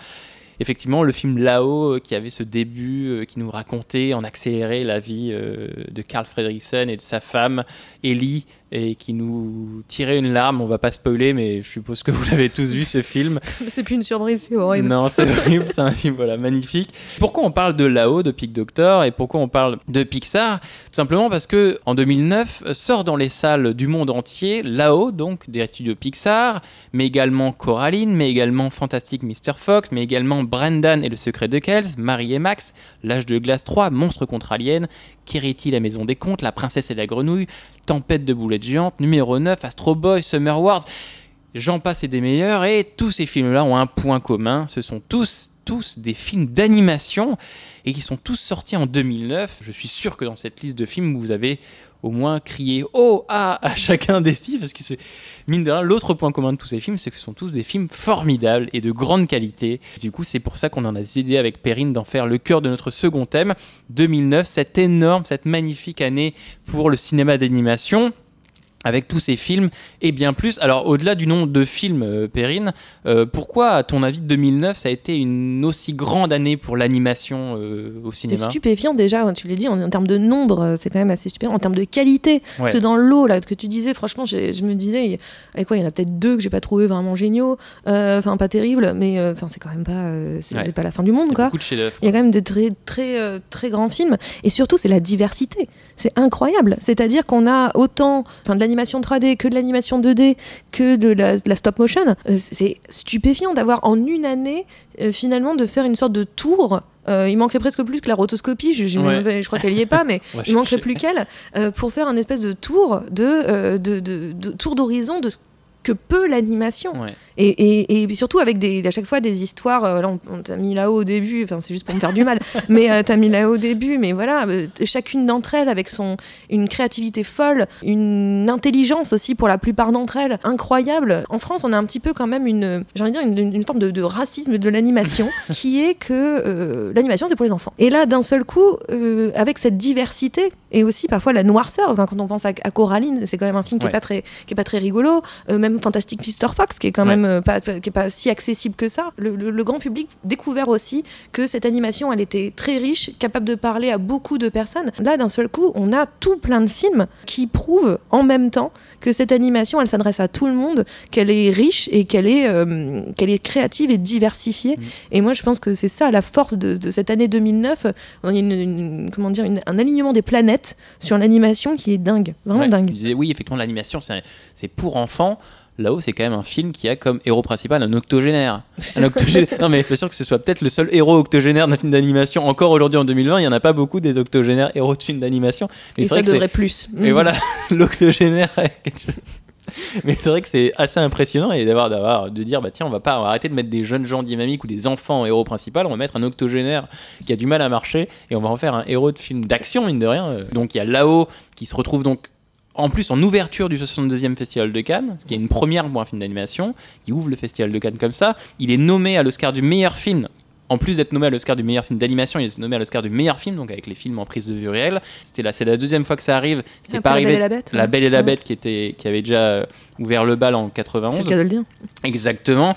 Speaker 1: Effectivement, le film Là-haut, euh, qui avait ce début, euh, qui nous racontait en accéléré la vie euh, de Carl Fredricksen et de sa femme, Ellie, et qui nous tirait une larme. On va pas spoiler, mais je suppose que vous l'avez tous vu ce film. <laughs>
Speaker 2: C'est plus une surprise, c'est horrible.
Speaker 1: Non, c'est horrible, c'est un film voilà, magnifique. Pourquoi on parle de là-haut, de Pic Doctor, et pourquoi on parle de Pixar? Tout simplement parce que en 2009 euh, sort dans les salles du monde entier là-haut, donc des studios Pixar, mais également Coraline, mais également Fantastic Mr. Fox, mais également Brendan et le secret de Kells, Marie et Max, L'âge de glace 3, Monstre contre Alien, Kiriti, la maison des contes, La princesse et la grenouille, Tempête de boulettes géantes, numéro 9, Astro Boy, Summer Wars. J'en passe et des meilleurs, et tous ces films-là ont un point commun, ce sont tous, tous des films d'animation, et qui sont tous sortis en 2009. Je suis sûr que dans cette liste de films, vous avez au moins crié « Oh Ah !» à chacun des styles, parce que c'est, mine de rien, l'autre point commun de tous ces films, c'est que ce sont tous des films formidables et de grande qualité. Du coup, c'est pour ça qu'on en a décidé avec Perrine d'en faire le cœur de notre second thème, 2009, cette énorme, cette magnifique année pour le cinéma d'animation. Avec tous ces films et bien plus. Alors, au-delà du nombre de films, euh, Perrine, euh, pourquoi, à ton avis, 2009, ça a été une aussi grande année pour l'animation euh, au
Speaker 2: C'est
Speaker 1: cinéma?
Speaker 2: stupéfiant déjà, hein, tu l'as dit, en, en termes de nombre, euh, c'est quand même assez stupéfiant. En termes de qualité, parce que
Speaker 1: Ouais.
Speaker 2: dans l'eau, là, que tu disais, franchement, je me disais, avec quoi, il y en a peut-être deux que j'ai pas trouvé vraiment géniaux, euh, enfin pas terribles, mais enfin c'est quand même pas, c'est
Speaker 1: Ouais.
Speaker 2: c'est pas la fin du monde, quoi.
Speaker 1: beaucoup de chefs-d'œuvre.
Speaker 2: Il y a quand même de très, très, très grands films. Et surtout, c'est la diversité. C'est incroyable. C'est-à-dire qu'on a autant de l'animation 3D que de l'animation 2D que de la, de la stop motion. Euh, C'est stupéfiant d'avoir en une année, euh, finalement, de faire une sorte de tour. Euh, il manquerait presque plus que la rotoscopie, je, je-
Speaker 1: Ouais.
Speaker 2: je crois qu'elle y est pas, mais <laughs> il manquerait plus qu'elle euh, pour faire un espèce de tour de, euh, de, de- de tour d'horizon de ce que peut l'animation.
Speaker 1: Ouais.
Speaker 2: Et, et, et surtout avec des, à chaque fois des histoires. euh, là, on, on t'a mis là-haut au début, enfin, c'est juste pour me faire du mal, <laughs> mais euh, t'as mis là-haut au début, mais voilà, euh, chacune d'entre elles avec son, une créativité folle, une intelligence aussi pour la plupart d'entre elles, incroyable. En France, on a un petit peu quand même une, j'ai envie de dire, une, une forme de, de racisme de l'animation <laughs> qui est que l'animation, c'est pour les enfants. Et là, d'un seul coup, avec cette diversité et aussi parfois la noirceur, enfin, quand on pense à, à Coraline, c'est quand même un film qui
Speaker 1: Ouais.
Speaker 2: est pas très, qui est pas très rigolo, euh, même Fantastic Mr. Fox, qui est quand
Speaker 1: Ouais.
Speaker 2: même euh, pas, qui est pas si accessible que ça. Le, le- le grand public découvert aussi que cette animation, elle était très riche, capable de parler à beaucoup de personnes. Là, d'un seul coup, on a tout plein de films qui prouvent en même temps que cette animation, elle s'adresse à tout le monde, qu'elle est riche et qu'elle est, euh, qu'elle est créative et diversifiée.
Speaker 1: Mm.
Speaker 2: Et moi, je pense que c'est ça la force de, de cette année 2009. On a une, une- comment dire, une- un alignement des planètes sur l'animation qui est dingue, vraiment
Speaker 1: Ouais,
Speaker 2: dingue.
Speaker 1: disais, oui, effectivement, l'animation, c'est pour enfants. Là-haut, c'est quand même un film qui a comme héros principal un octogénaire. Un octogénaire. <laughs> non, mais je suis sûr que ce soit peut-être le seul héros octogénaire d'un film d'animation. Encore aujourd'hui en 2020, il n'y en a pas beaucoup des octogénaires héros de films d'animation. Mais
Speaker 2: Et
Speaker 1: c'est
Speaker 2: ça
Speaker 1: c'est-
Speaker 2: devrait plus.
Speaker 1: Et
Speaker 2: Mm.
Speaker 1: voilà, <laughs> l'octogénaire. Mais c'est vrai que c'est assez impressionnant et d'avoir, d'avoir, de dire, bah tiens, on va pas on va arrêter de mettre des jeunes gens dynamiques ou des enfants en héros principal, on va mettre un octogénaire qui a du mal à marcher et on va en faire un héros de film d'action, mine de rien. Euh, Donc il y a Lao qui se retrouve donc en plus en ouverture du 62e Festival de Cannes, ce qui est une première pour un film d'animation, qui ouvre le Festival de Cannes comme ça. Il est nommé à l'Oscar du meilleur film. En plus d'être nommé à l'Oscar du meilleur film d'animation, il est nommé à l'Oscar du meilleur film, donc avec les films en prise de vue réelle. C'était là, c'est la deuxième fois que ça arrive. C'était pas
Speaker 2: La
Speaker 1: arrivé.
Speaker 2: Belle et la Bête,
Speaker 1: La. Belle et la
Speaker 2: Ouais.
Speaker 1: Bête qui était, qui avait déjà ouvert le bal en
Speaker 2: C'est
Speaker 1: 91.
Speaker 2: le cas de le dire.
Speaker 1: Exactement.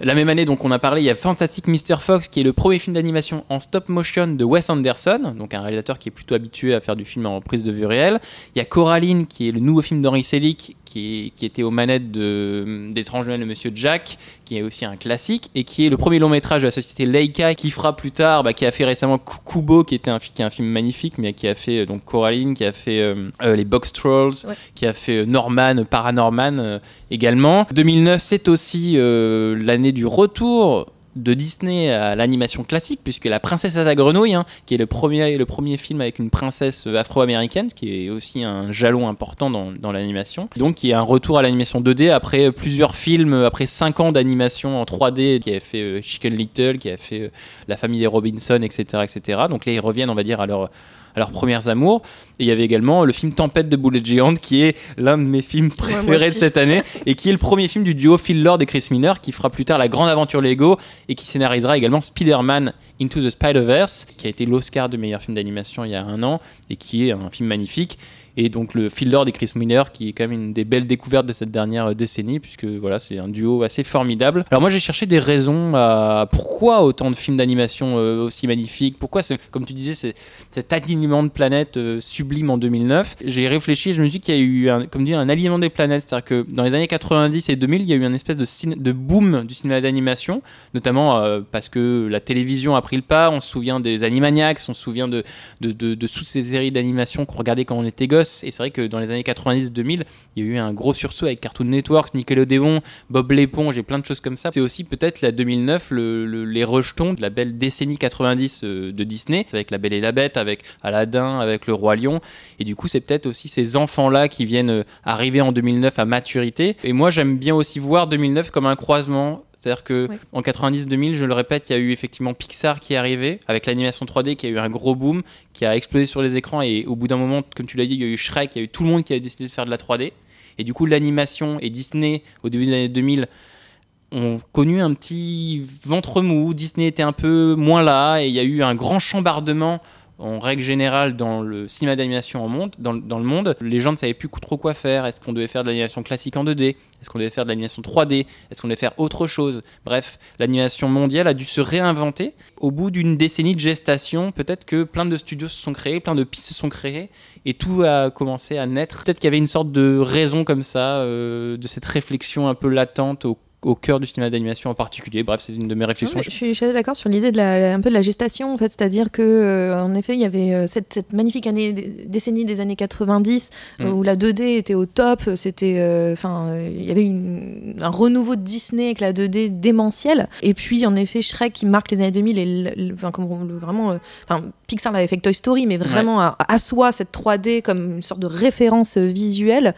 Speaker 1: La même année, donc on a parlé, il y a Fantastic Mr. Fox, qui est le premier film d'animation en stop motion de Wes Anderson, donc un réalisateur qui est plutôt habitué à faire du film en prise de vue réelle. Il y a Coraline, qui est le nouveau film d'Henri Selick, qui, est- qui était aux manettes d'Étrange Noël de Monsieur Jack, qui est aussi un classique, et qui est le premier long métrage de la société Leica, qui fera plus tard, bah, qui a fait récemment Ku- Kubo, qui était un, qui est un film magnifique, mais qui a fait euh, donc Coraline, qui a fait euh, euh, les Box Trolls,
Speaker 2: Ouais.
Speaker 1: qui a fait Norman, Paranorman euh, également. 2009, c'est aussi l'année du retour de Disney à l'animation classique, puisque La Princesse à la Grenouille, hein, qui est le premier, le premier film avec une princesse afro-américaine, qui est aussi un jalon important dans, dans l'animation. Donc, qui est un retour à l'animation 2D après plusieurs films, après 5 ans d'animation en 3D, qui a fait euh, Chicken Little, qui a fait euh, La famille des Robinson, etc., etc. Donc là, ils reviennent, on va dire, à leur à leurs premières amours. Et il y avait également le film Tempête de boulettes géantes, qui est l'un de mes films préférés de cette année, et qui est le premier film du duo Phil Lord et Chris Miller, qui fera plus tard La Grande Aventure Lego, et qui scénarisera également Spider-Man Into the Spider-Verse, qui a été l'Oscar de meilleur film d'animation il y a un an, et qui est un film magnifique. Et donc le Phil Lord et Chris Miller, qui est quand même une des belles découvertes de cette dernière décennie, puisque voilà, c'est un duo assez formidable. Alors moi j'ai cherché des raisons à pourquoi autant de films d'animation euh, aussi magnifiques, pourquoi, comme tu disais, cet alignement de planètes euh, sublime en 2009. J'ai réfléchi, je me suis dit qu'il y a eu, un, comme dit, un alignement des planètes, c'est-à-dire que dans les années 90 et 2000, il y a eu un espèce de, de boom du cinéma d'animation, notamment euh, parce que la télévision a pris le pas, on se souvient des Animaniacs, on se souvient de, toutes ces séries d'animation qu'on regardait quand on était gosse. Et c'est vrai que dans les années 90-2000, il y a eu un gros sursaut avec Cartoon Network, Nickelodeon, Bob l'éponge et plein de choses comme ça. C'est aussi peut-être la 2009, le- le- les rejetons de la belle décennie 90 euh, de Disney, avec La Belle et la Bête, avec Aladdin, avec Le Roi Lion. Et du coup, c'est peut-être aussi ces enfants-là qui viennent euh, arriver en 2009 à maturité. Et moi, j'aime bien aussi voir 2009 comme un croisement. C'est-à-dire que
Speaker 2: Oui.
Speaker 1: en 90-2000, je le répète, il y a eu effectivement Pixar qui est arrivé avec l'animation 3D qui a eu un gros boom, qui a explosé sur les écrans et au bout d'un moment, comme tu l'as dit, il y a eu Shrek, il y a eu tout le monde qui a décidé de faire de la 3D. Et du coup, l'animation et Disney au début des années 2000 ont connu un petit ventre mou. Disney était un peu moins là et il y a eu un grand chambardement en règle générale, dans le cinéma d'animation dans le monde, les gens ne savaient plus trop quoi faire. Est-ce qu'on devait faire de l'animation classique en 2D Est-ce qu'on devait faire de l'animation 3D Est-ce qu'on devait faire autre chose? Bref, l'animation mondiale a dû se réinventer. Au bout d'une décennie de gestation, peut-être que plein de studios se sont créés, plein de pistes se sont créées, et tout a commencé à naître. Peut-être qu'il y avait une sorte de raison comme ça, euh, de cette réflexion un peu latente au au cœur du cinéma d'animation en particulier. Bref, c'est une de mes réflexions.
Speaker 2: Je suis, je suis d'accord sur l'idée de la, un peu de la gestation, en fait, c'est-à-dire que, euh, en effet, il y avait euh, cette, cette magnifique année, décennie des années 90 euh,
Speaker 1: Mm.
Speaker 2: où la 2D était au top. C'était, enfin, il y avait une- un renouveau de Disney avec la 2D démentielle. Et puis, en effet, Shrek qui marque les années 2000 et enfin, comme vraiment, enfin, Pixar l'avait fait Toy Story, mais vraiment à- assoit cette 3D comme une sorte de référence visuelle,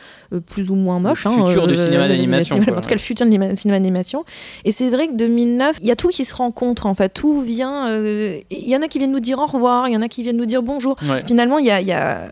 Speaker 2: plus ou moins moche.
Speaker 1: Le
Speaker 2: hein,
Speaker 1: futur du cinéma d'animation.
Speaker 2: En tout cas, le futur du cinéma d'animation. Et c'est vrai que 2009, il y a tout qui se rencontre en fait. Tout vient. euh, Il y en a qui viennent nous dire au revoir, il y en a qui viennent nous dire bonjour.
Speaker 1: Ouais.
Speaker 2: Finalement, il y a, il y a-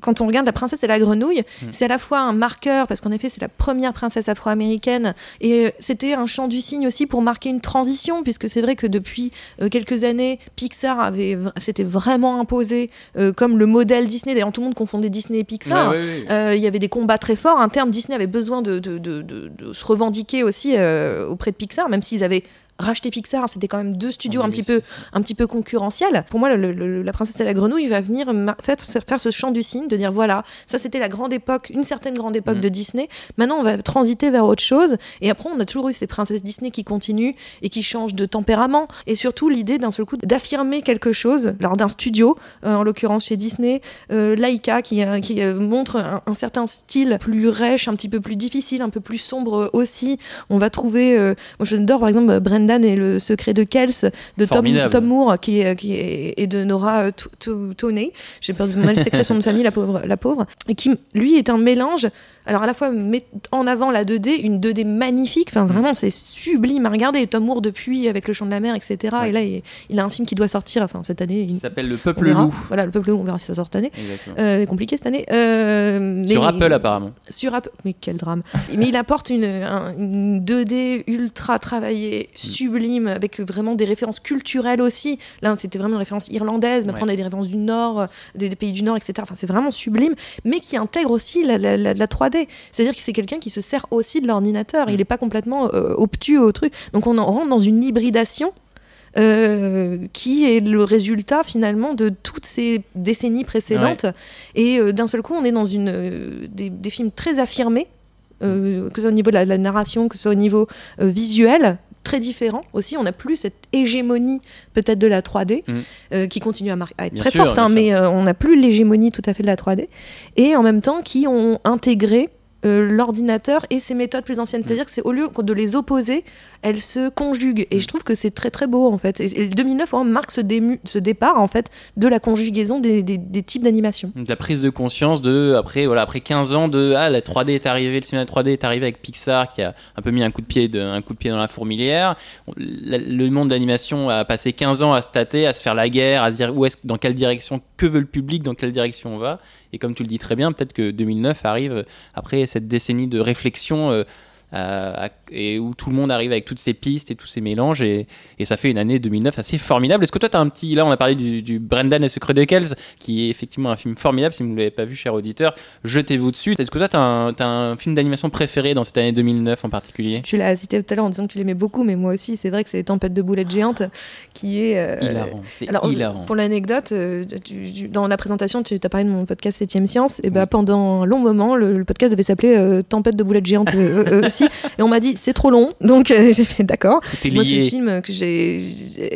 Speaker 2: quand on regarde La princesse et la grenouille,
Speaker 1: Mm.
Speaker 2: c'est à la fois un marqueur, parce qu'en effet, c'est la première princesse afro-américaine, et euh, c'était un chant du cygne aussi pour marquer une transition, puisque c'est vrai que depuis euh, quelques années, Pixar avait, s'était vraiment imposé euh, comme le modèle Disney. D'ailleurs, tout le monde confondait Disney et Pixar.
Speaker 1: Ouais, ouais, ouais.
Speaker 2: Euh, il y avait des combats très forts internes. Disney avait besoin de, de- de- de- de se revendiquer aussi euh, auprès de Pixar, même s'ils avaient racheté Pixar. C'était quand même deux studios
Speaker 1: En
Speaker 2: un petit peu
Speaker 1: 2006.
Speaker 2: un petit peu concurrentiel. Pour moi, le- le- la princesse et la grenouille va venir faire, faire ce chant du cygne, de dire voilà, ça c'était la grande époque, une certaine grande époque
Speaker 1: Mm.
Speaker 2: de Disney. Maintenant, on va transiter vers autre chose. Et après, on a toujours eu ces princesses Disney qui continuent et qui changent de tempérament. Et surtout, l'idée d'un seul coup d'affirmer quelque chose lors d'un studio, euh, en l'occurrence chez Disney, euh, Laika qui, euh, qui montre un, un certain style plus rêche, un petit peu plus difficile, un peu plus sombre aussi. On va trouver, moi je adore par exemple Brendan et le secret de Kels de Tom, Moore qui qui est- et de Nora euh, To- To- Toney. J'ai secret de son nom de famille, la pauvre, la pauvre. Et qui, lui, est un mélange. Alors à la fois met en avant la 2D, une 2D magnifique, enfin vraiment c'est sublime à regarder. Tom Moore depuis avec le chant de la mer, etc.
Speaker 1: Ouais.
Speaker 2: Et là il, il a un film qui doit sortir, enfin cette année. il-
Speaker 1: Il s'appelle Le Peuple. Loup.
Speaker 2: Voilà, le peuple loup, on verra si ça sort cette année. Euh, c'est compliqué cette année. Euh,
Speaker 1: Sur
Speaker 2: mais-
Speaker 1: Apple, apparemment.
Speaker 2: Sur Apple. Mais quel drame. mais il apporte une, un- une 2D ultra travaillée,
Speaker 1: Mm.
Speaker 2: sublime, avec vraiment des références culturelles aussi. Là, c'était vraiment une référence irlandaise, mais après,
Speaker 1: Ouais.
Speaker 2: on a des références du Nord, euh, des, des pays du Nord, etc. Enfin, c'est vraiment sublime, mais qui intègre aussi la, la- la- la 3D. C'est-à-dire que c'est quelqu'un qui se sert aussi de l'ordinateur.
Speaker 1: Mm.
Speaker 2: Il n'est pas complètement euh, obtus au truc. Donc, on en rentre dans une hybridation. euh, qui est le résultat finalement de toutes ces décennies précédentes. Et euh, d'un seul coup, on est dans une, euh, des, des films très affirmés, que ce soit au niveau de la, la narration, que ce soit au niveau visuel, très différents aussi. On n'a plus cette hégémonie peut-être de la 3D,
Speaker 1: Mm.
Speaker 2: euh, qui continue à, être
Speaker 1: Bien
Speaker 2: très
Speaker 1: sûr,
Speaker 2: forte, hein, mais euh, on n'a plus l'hégémonie tout à fait de la 3D. Et en même temps, qui ont intégré euh, l'ordinateur et ses méthodes plus anciennes. C'est-à-dire que c'est au lieu de les opposer, elles se conjuguent. Et je trouve que c'est très très beau en fait. Et, et 2009 vraiment, marque ce, ce départ en fait de la conjugaison des, types d'animation.
Speaker 1: De la prise de conscience de après voilà après 15 ans de ah la 3D est arrivée le cinéma 3D est arrivé avec Pixar qui a un peu mis un coup de pied de, un coup de pied dans la fourmilière le monde d'animation a passé 15 ans à se tâter à se faire la guerre à se dire où est-ce dans quelle direction que veut le public dans quelle direction on va. Et comme tu le dis très bien peut-être que 2009 arrive après cette décennie de réflexion euh, à- et où tout le monde arrive avec toutes ces pistes et tous ces mélanges et, et ça fait une année 2009 assez formidable. Est-ce que toi tu as un petit là on a parlé du, du Brendan et secret de Kells qui est effectivement un film formidable si vous ne l'avez pas vu cher auditeur, jetez-vous dessus. Est-ce que toi tu as, un- film d'animation préféré dans cette année 2009 en particulier?
Speaker 2: Tu l'as cité tout à l'heure en disant que tu l'aimais beaucoup, mais moi aussi, c'est vrai que c'est Tempête de boulettes géantes qui est. euh,
Speaker 1: Hilarant, c'est
Speaker 2: Alors,
Speaker 1: hilarant.
Speaker 2: pour l'anecdote, euh, dans la présentation, tu as parlé de mon podcast 7ème Science. Et ben pendant un long moment, le, le podcast devait s'appeler euh, Tempête de boulettes géantes euh, aussi. Et on m'a dit, c'est trop long. Donc, euh, <laughs> j'ai fait d'accord. Moi,
Speaker 1: lié.
Speaker 2: film que j'ai.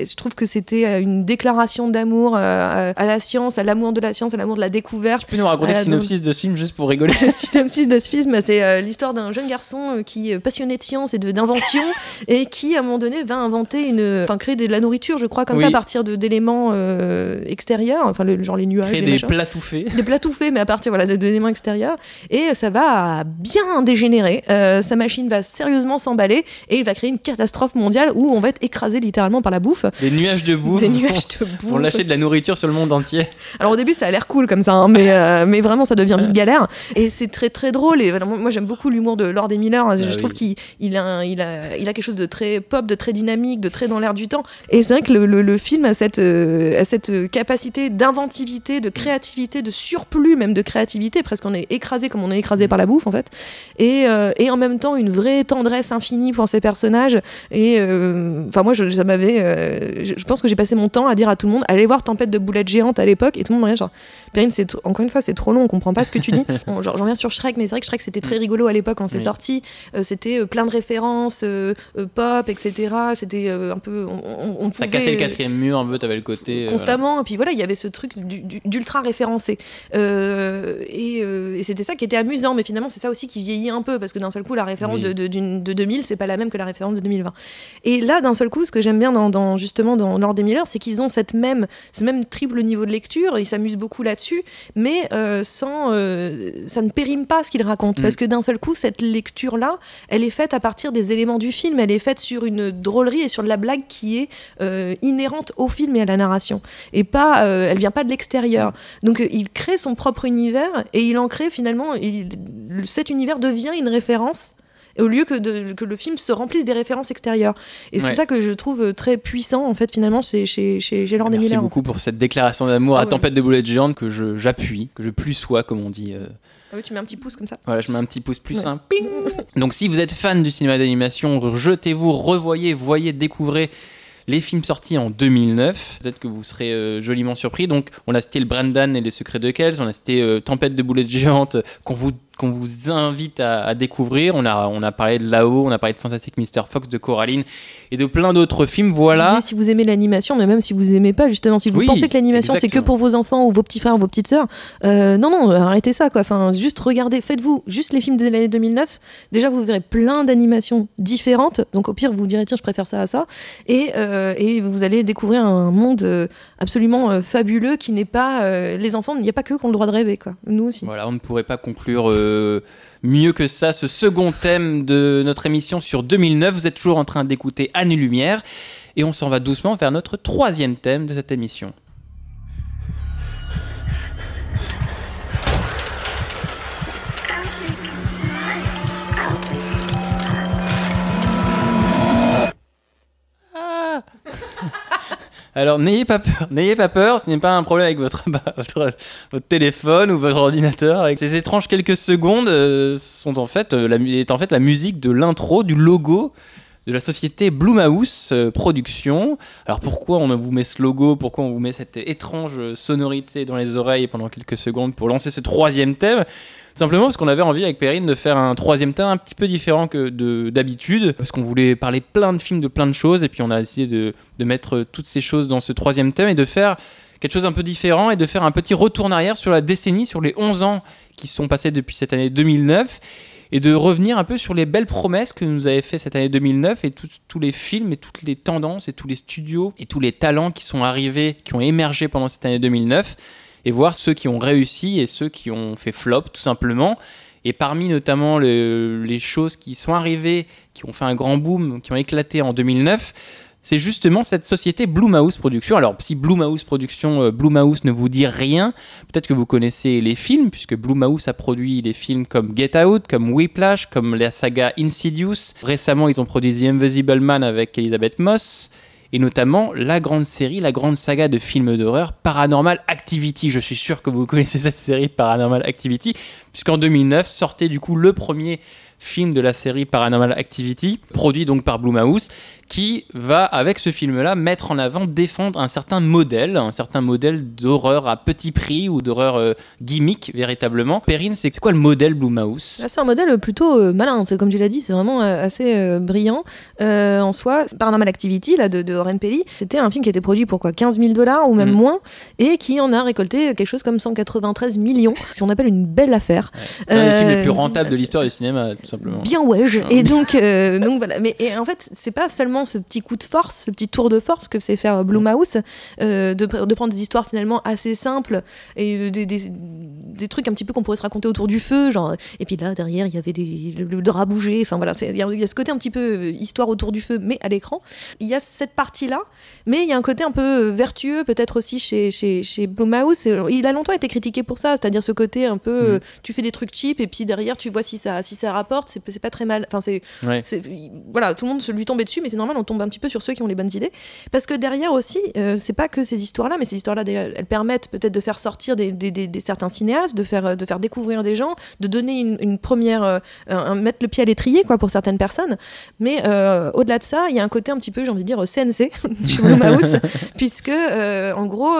Speaker 2: Je trouve que c'était euh, une déclaration d'amour euh, à, la science, à l'amour de la science, à l'amour de la découverte.
Speaker 1: Tu peux nous raconter le synopsis de ce film juste pour rigoler <laughs>
Speaker 2: Le synopsis de ce film, c'est euh, l'histoire d'un jeune garçon qui est passionné de science et d'invention <laughs> et qui, à un moment donné, va inventer une. Enfin, créer de la nourriture, je crois, comme
Speaker 1: Oui.
Speaker 2: ça, à partir de- d'éléments extérieurs, enfin, le- genre les nuages.
Speaker 1: Créer
Speaker 2: les
Speaker 1: des
Speaker 2: machins.
Speaker 1: plats.
Speaker 2: Des plats mais à partir voilà, d'éléments extérieurs. Et ça va bien dégénérer. Sa machine va sérieusement s'emballer et il va créer une catastrophe mondiale où on va être écrasé littéralement par la bouffe.
Speaker 1: Des nuages de bouffe.
Speaker 2: Des nuages de
Speaker 1: Pour
Speaker 2: bouffe.
Speaker 1: lâcher de la nourriture sur le monde entier.
Speaker 2: Alors au début ça a l'air cool comme ça, hein, mais, euh, mais vraiment ça devient vite galère. Et c'est très très drôle. Et moi j'aime beaucoup l'humour de Lord et Miller. je
Speaker 1: Ah
Speaker 2: trouve
Speaker 1: oui.
Speaker 2: qu'il il a, il, a, il a quelque chose de très pop, de très dynamique, de très dans l'air du temps. Et c'est vrai que le, le- le film a cette, euh, a cette capacité d'inventivité, de créativité, de surplus même de créativité. Presque on est écrasé comme on est écrasé par la bouffe en fait. Et, euh, et en même temps une vraie tendresse infinie pour ces personnages. Et euh, enfin moi je, ça m'avait, euh, je, je pense que j'ai passé mon temps à dire à tout le monde allez voir Tempête de boulettes géantes à l'époque et tout le monde me genre Perrine c'est encore une fois c'est trop long on comprend pas ce que tu dis. <laughs> Bon, genre, J'en reviens sur Shrek mais c'est vrai que Shrek c'était très rigolo à l'époque quand c'est
Speaker 1: Oui.
Speaker 2: sorti. Euh, c'était plein de références pop etc. C'était un peu on, on, pouvait,
Speaker 1: cassait le quatrième mur un peu, t'avais le côté.
Speaker 2: constamment. Et puis voilà, il y avait ce truc du- du- d'ultra référencé. Euh, et euh, et c'était ça qui était amusant, mais finalement, c'est ça aussi qui vieillit un peu, parce que d'un seul coup, la référence
Speaker 1: Oui.
Speaker 2: d'une- de 2000, c'est pas la même que la référence de 2020. Et là, d'un seul coup, ce que j'aime bien dans, dans- justement dans Lord des Miller, c'est qu'ils ont cette même, ce même triple niveau de lecture, ils s'amusent beaucoup là-dessus, mais euh, sans, euh, ça ne périme pas ce qu'ils racontent,
Speaker 1: Mm.
Speaker 2: parce que d'un seul coup, cette lecture-là, elle est faite à partir des éléments du film, elle est faite sur une drôlerie et sur de la blague qui est euh, inhérente au film et à la narration, et pas, elle vient pas de l'extérieur. Donc il crée son propre univers et il en crée finalement, il- cet univers devient une référence au lieu que, de- que le film se remplisse des références extérieures. Et
Speaker 1: Ouais.
Speaker 2: c'est ça que je trouve euh, très puissant en fait finalement chez, chez, chez, et
Speaker 1: Merci
Speaker 2: Miller.
Speaker 1: beaucoup pour cette déclaration d'amour
Speaker 2: Ah
Speaker 1: à
Speaker 2: ouais.
Speaker 1: tempête de boulettes géantes que j'appuie, que je plus sois, comme on dit. euh.
Speaker 2: Ah oui, tu mets un petit pouce comme ça.
Speaker 1: Voilà, je mets un petit pouce plus
Speaker 2: Ouais.
Speaker 1: un ping. Donc si vous êtes fan du cinéma d'animation, jetez-vous, revoyez, voyez, découvrez les films sortis en 2009. Peut-être que vous serez euh, joliment surpris. Donc on a cité le Brandon et les secrets de Kells, on a cité euh, Tempête de boulettes géantes qu'on vous qu'on vous invite à, à découvrir. On a, on a parlé de là-haut, on a parlé de Fantastic Mr. Fox, de Coraline et de plein d'autres films.
Speaker 2: Je
Speaker 1: Voilà.
Speaker 2: dis si vous aimez l'animation, mais même si vous aimez pas, justement, si vous
Speaker 1: Oui,
Speaker 2: pensez que l'animation c'est que pour vos enfants ou vos petits frères ou vos petites sœurs, euh, non, non, arrêtez ça, quoi. Enfin, juste regardez, faites-vous juste les films de l'année 2009. Déjà, vous verrez plein d'animations différentes. Donc, au pire, vous vous direz, tiens, je préfère ça à ça. Et, euh, et vous allez découvrir un monde euh, absolument fabuleux qui n'est pas. euh, les enfants, il n'y a pas que qui ont le droit de rêver, quoi. Nous aussi.
Speaker 1: Voilà, on ne pourrait pas conclure euh, mieux que ça ce second thème de notre émission sur 2009. Vous êtes toujours en train d'écouter Anne et Lumière et on s'en va doucement vers notre troisième thème de cette émission. Ah. Alors n'ayez pas peur, <laughs> n'ayez pas peur, ce n'est pas un problème avec votre, <laughs> bah, téléphone ou votre ordinateur. Ces étranges quelques secondes euh, sont en fait, euh, en fait la musique de l'intro du logo de la société Blue Mouse euh, Productions. Alors pourquoi on vous met ce logo? Pourquoi on vous met cette étrange sonorité dans les oreilles pendant quelques secondes pour lancer ce troisième thème? Simplement parce qu'on avait envie avec Perrine de faire un troisième thème un petit peu différent que de- d'habitude, parce qu'on voulait parler plein de films, de plein de choses, et puis on a essayé de, de mettre toutes ces choses dans ce troisième thème et de faire quelque chose un peu différent et de faire un petit retour en arrière sur la décennie, sur les 11 ans qui sont passés depuis cette année 2009 et de revenir un peu sur les belles promesses que nous avait fait cette année 2009 et tous les films et toutes les tendances et tous les studios et tous les talents qui sont arrivés, qui ont émergé pendant cette année 2009 et voir ceux qui ont réussi et ceux qui ont fait flop tout simplement. Et parmi notamment le- les choses qui sont arrivées, qui ont fait un grand boom, qui ont éclaté en 2009, c'est justement cette société Blue Mouse Productions. Alors, si Blue Mouse Productions, euh, Blue Mouse ne vous dit rien, peut-être que vous connaissez les films, puisque Blue Mouse a produit des films comme Get Out, comme Whiplash, comme la saga Insidious. Récemment, ils ont produit The Invisible Man avec Elizabeth Moss. Et notamment la grande série, la grande saga de films d'horreur Paranormal Activity. Je suis sûr que vous connaissez cette série Paranormal Activity, puisqu'en 2009 sortait du coup le premier film de la série Paranormal Activity, produit donc par Blue Mouse, qui va, avec ce film-là, mettre en avant, défendre un certain modèle, un certain modèle d'horreur à petit prix ou d'horreur euh, gimmick, véritablement. Perrine, c'est quoi le modèle Blue Mouse?
Speaker 2: Là, c'est un modèle plutôt euh, malin. C'est comme tu l'as dit, c'est vraiment euh, assez brillant en soi. Paranormal Activity là de, de Oren Peli, c'était un film qui a été produit pour quoi? 15 000 dollars ou même
Speaker 1: Mhm.
Speaker 2: moins et qui en a récolté quelque chose comme 193 millions. Si on appelle une belle affaire.
Speaker 1: C'est un des films les plus rentables de l'histoire du cinéma. Tout simplement.
Speaker 2: bien wedge. Et donc, euh, donc voilà. Mais et en fait, c'est pas seulement ce petit coup de force, ce petit tour de force que c'est faire Blumhouse, euh, de, de prendre des histoires finalement assez simples et euh, des, des, des trucs un petit peu qu'on pourrait se raconter autour du feu, genre. Et puis là, derrière, il y avait des, le, le drap bougé. Enfin voilà, il y, a- il y a ce côté un petit peu euh, histoire autour du feu, mais à l'écran. Il y a cette partie-là, mais il y a un côté un peu vertueux peut-être aussi chez, chez, chez Blumhouse. Il a longtemps été critiqué pour ça, c'est-à-dire ce côté un peu, euh, tu fais des trucs cheap et puis derrière tu vois si ça, si ça rapporte, c'est c'est pas très mal. Enfin, c'est
Speaker 1: Ouais.
Speaker 2: voilà, tout le monde se lui tombait dessus, mais c'est normal, on tombe un petit peu sur ceux qui ont les bonnes idées. Parce que derrière aussi, euh, c'est pas que ces histoires-là, mais ces histoires-là, elles permettent peut-être de faire sortir des, des- des- des certains cinéastes, de faire, de faire découvrir des gens, de donner une, une première, euh, un- mettre le pied à l'étrier, quoi, pour certaines personnes. Mais euh, au-delà de ça, il y a un côté un petit peu, j'ai envie de dire, CNC <laughs> chez Blumhouse, <laughs> puisque en gros,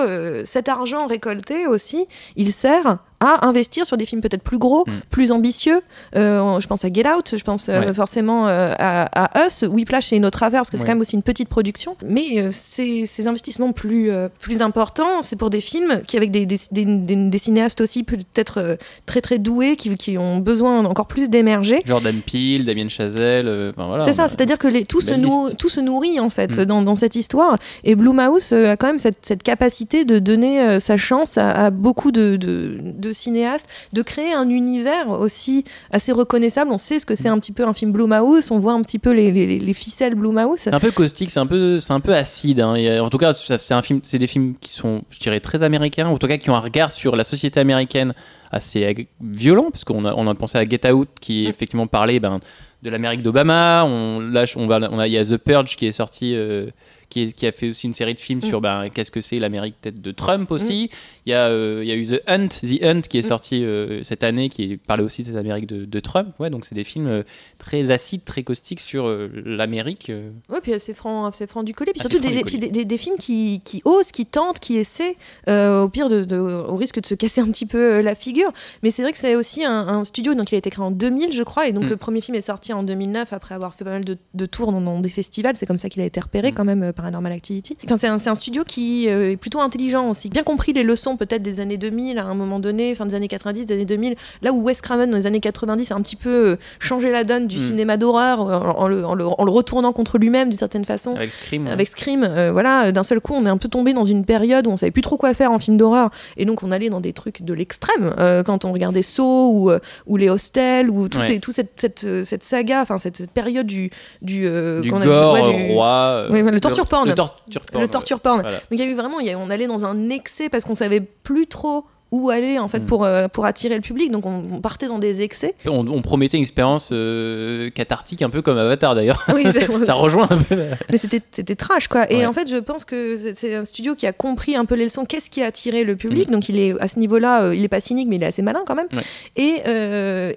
Speaker 2: cet argent récolté aussi, il sert à investir sur des films peut-être plus gros,
Speaker 1: Mm.
Speaker 2: plus ambitieux. Euh, je pense à Get Out, je pense euh,
Speaker 1: Ouais.
Speaker 2: forcément euh, à, à Us. Whiplash, c'est une autre affaire parce que c'est quand même aussi une petite production. Mais ces, ces investissements plus, plus importants, c'est pour des films qui, avec des, des, des- des- des cinéastes aussi peut-être très très doués, qui, qui ont besoin encore plus d'émerger.
Speaker 1: Jordan Peele, Damien Chazelle, voilà.
Speaker 2: c'est ça, c'est-à-dire que les, tout, se
Speaker 1: belle
Speaker 2: nou-
Speaker 1: liste.
Speaker 2: tout se nourrit en fait
Speaker 1: Mm.
Speaker 2: dans, dans cette histoire. Et Blumhouse euh, a quand même cette, cette capacité de donner sa chance à, à beaucoup de, de- de cinéastes, de créer un univers aussi assez reconnaissable. On sait ce que c'est un petit peu un film Blumhouse, on voit un petit peu les, les- les ficelles Blumhouse.
Speaker 1: C'est un peu caustique, c'est un peu, c'est un peu acide. hein. Et, euh, en tout cas, c'est un film, c'est des films qui sont, je dirais, très américains, ou en tout cas qui ont un regard sur la société américaine assez violent, parce qu'on a, on a pensé à Get Out, qui
Speaker 2: Mm.
Speaker 1: effectivement parlait ben, de l'Amérique d'Obama. On, là, on va, on a, il y a The Purge qui est sorti. euh, qui, est- qui a fait aussi une série de films
Speaker 2: Mm.
Speaker 1: sur ben, qu'est-ce que c'est l'Amérique peut-être de Trump aussi. Il, y a, euh, y a eu The Hunt, The Hunt qui est
Speaker 2: Mm.
Speaker 1: sorti euh, cette année, qui parlait aussi de cette Amérique de, de Trump. Ouais, donc c'est des films euh, très acides, très caustiques sur euh, l'Amérique.
Speaker 2: Ouais, puis assez franc, assez franc du collier. Puis surtout des, des, des- des films qui, qui osent, qui tentent, qui essaient, au pire, de, de- au risque de se casser un petit peu la figure. Mais c'est vrai que c'est aussi un, un studio, donc il a été créé en 2000, je crois, et donc
Speaker 1: Mm.
Speaker 2: le premier film est sorti en 2009 après avoir fait pas mal de, de tours dans, dans des festivals. C'est comme ça qu'il a été repéré
Speaker 1: Mm.
Speaker 2: quand même, Paranormal Activity. Enfin, c'est un, un studio qui euh, est plutôt intelligent aussi, bien compris les leçons peut-être des années 2000 à un moment donné, fin des années 90, des années 2000, là où Wes Craven dans les années 90 a un petit peu euh, changé la donne du
Speaker 1: Mm.
Speaker 2: cinéma d'horreur euh, en, en le, en le- en le retournant contre lui-même d'une certaine façon.
Speaker 1: avec Scream. ouais.
Speaker 2: Avec Scream, euh, voilà, d'un seul coup, on est un peu tombé dans une période où on savait plus trop quoi faire en film d'horreur, et donc on allait dans des trucs de l'extrême. euh, quand on regardait Saw ou, ou les Hostels ou tout,
Speaker 1: Ouais.
Speaker 2: ces, tout cette, cette, cette saga, enfin cette, cette période du du, euh, a-
Speaker 1: gore,
Speaker 2: ouais, du-
Speaker 1: roi.
Speaker 2: le torture porn.
Speaker 1: Le torture porn.
Speaker 2: le torture porn.
Speaker 1: Voilà.
Speaker 2: Donc il y a eu vraiment, il y a- on allait dans un excès parce qu'on savait plus trop où aller en fait
Speaker 1: Mm.
Speaker 2: pour, euh, pour attirer le public, donc on, on partait dans des excès.
Speaker 1: On, on promettait une expérience euh, cathartique, un peu comme Avatar d'ailleurs.
Speaker 2: Oui, <laughs>
Speaker 1: Ça rejoint un peu.
Speaker 2: Mais c'était trash quoi. Et
Speaker 1: Ouais.
Speaker 2: en fait, je pense que c'est- un studio qui a compris un peu les leçons. Qu'est-ce qui a attiré le public Donc il est à ce niveau-là, euh, il est pas cynique, mais il est assez malin quand même.
Speaker 1: Ouais.
Speaker 2: Et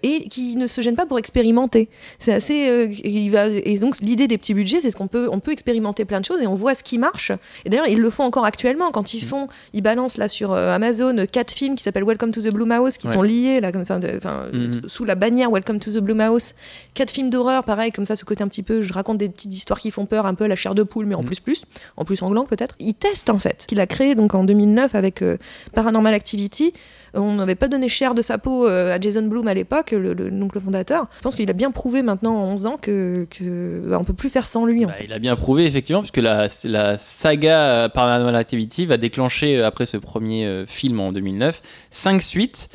Speaker 2: et qui ne se gêne pas pour expérimenter. C'est assez. il va et donc l'idée des petits budgets, c'est ce qu'on peut on peut expérimenter plein de choses et on voit ce qui marche. Et d'ailleurs, ils le font encore actuellement quand ils font, ils balancent là sur Amazon euh, quatre films qui s'appellent Welcome to the Blue Mouse qui
Speaker 1: Ouais.
Speaker 2: sont liés là comme ça, de- enfin
Speaker 1: Mhm.
Speaker 2: sous la bannière Welcome to the Blue Mouse. Quatre films d'horreur, pareil, comme ça, ce côté un petit peu, je raconte des petites histoires qui font peur, un peu la chair de poule, mais en
Speaker 1: Mhm.
Speaker 2: plus plus, en plus sanglant peut-être. Il teste en fait, qu'il a créé donc en 2009 avec euh, Paranormal Activity. On n'avait pas donné cher de sa peau euh, à Jason Blum à l'époque, le, le- donc le fondateur. Je pense qu'il a bien prouvé maintenant en 11 ans que, que bah, on peut plus faire sans lui. En
Speaker 1: Bah,
Speaker 2: fait.
Speaker 1: il a bien prouvé effectivement, puisque la, la saga euh, Paranormal Activity va déclencher euh, après ce premier euh, film en 2009 cinq suites.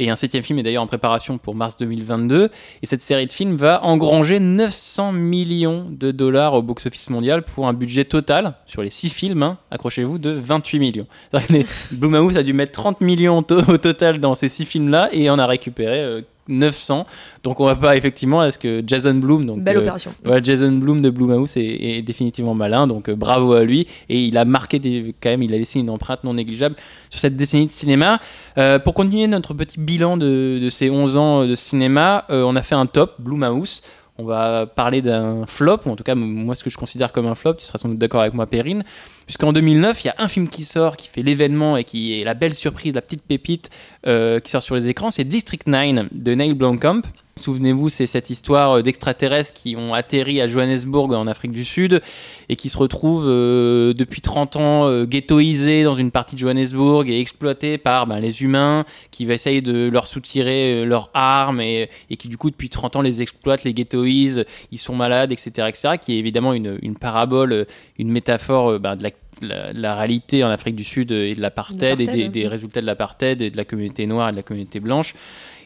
Speaker 1: Et un septième film est d'ailleurs en préparation pour mars 2022. Et cette série de films va engranger 900 millions de dollars au box-office mondial pour un budget total, sur les six films, hein, accrochez-vous, de 28 millions. Les- Blumhouse a dû mettre 30 millions au total dans ces six films-là et en a récupéré euh, 900. Donc on va pas effectivement à ce que Jason Blum, donc
Speaker 2: Belle
Speaker 1: euh,
Speaker 2: opération.
Speaker 1: Ouais, Jason Blum de Blumhouse est, est définitivement malin, donc euh, bravo à lui. Et il a marqué des, quand même, il a laissé une empreinte non négligeable sur cette décennie de cinéma. Euh, pour continuer notre petit bilan de, de ces 11 ans de cinéma, on a fait un top, Blumhouse. On va parler d'un flop, ou en tout cas moi ce que je considère comme un flop, tu seras sans doute d'accord avec moi Perrine. Puisqu'en 2009, il y a un film qui sort, qui fait l'événement et qui est la belle surprise, la petite pépite euh, qui sort sur les écrans, c'est District 9 de Neil Blomkamp. Souvenez-vous, c'est cette histoire euh, d'extraterrestres qui ont atterri à Johannesburg en Afrique du Sud et qui se retrouvent euh, depuis 30 ans ghettoisés dans une partie de Johannesburg et exploités par ben, les humains qui essayent de leur soutirer leurs armes et, qui du coup depuis 30 ans les exploitent, les ghettoisent, ils sont malades, etc. etc. qui est évidemment une, parabole, une métaphore ben, de la la, la réalité en Afrique du Sud et de l'apartheid et des, résultats de l'apartheid et de la communauté noire et de la communauté blanche.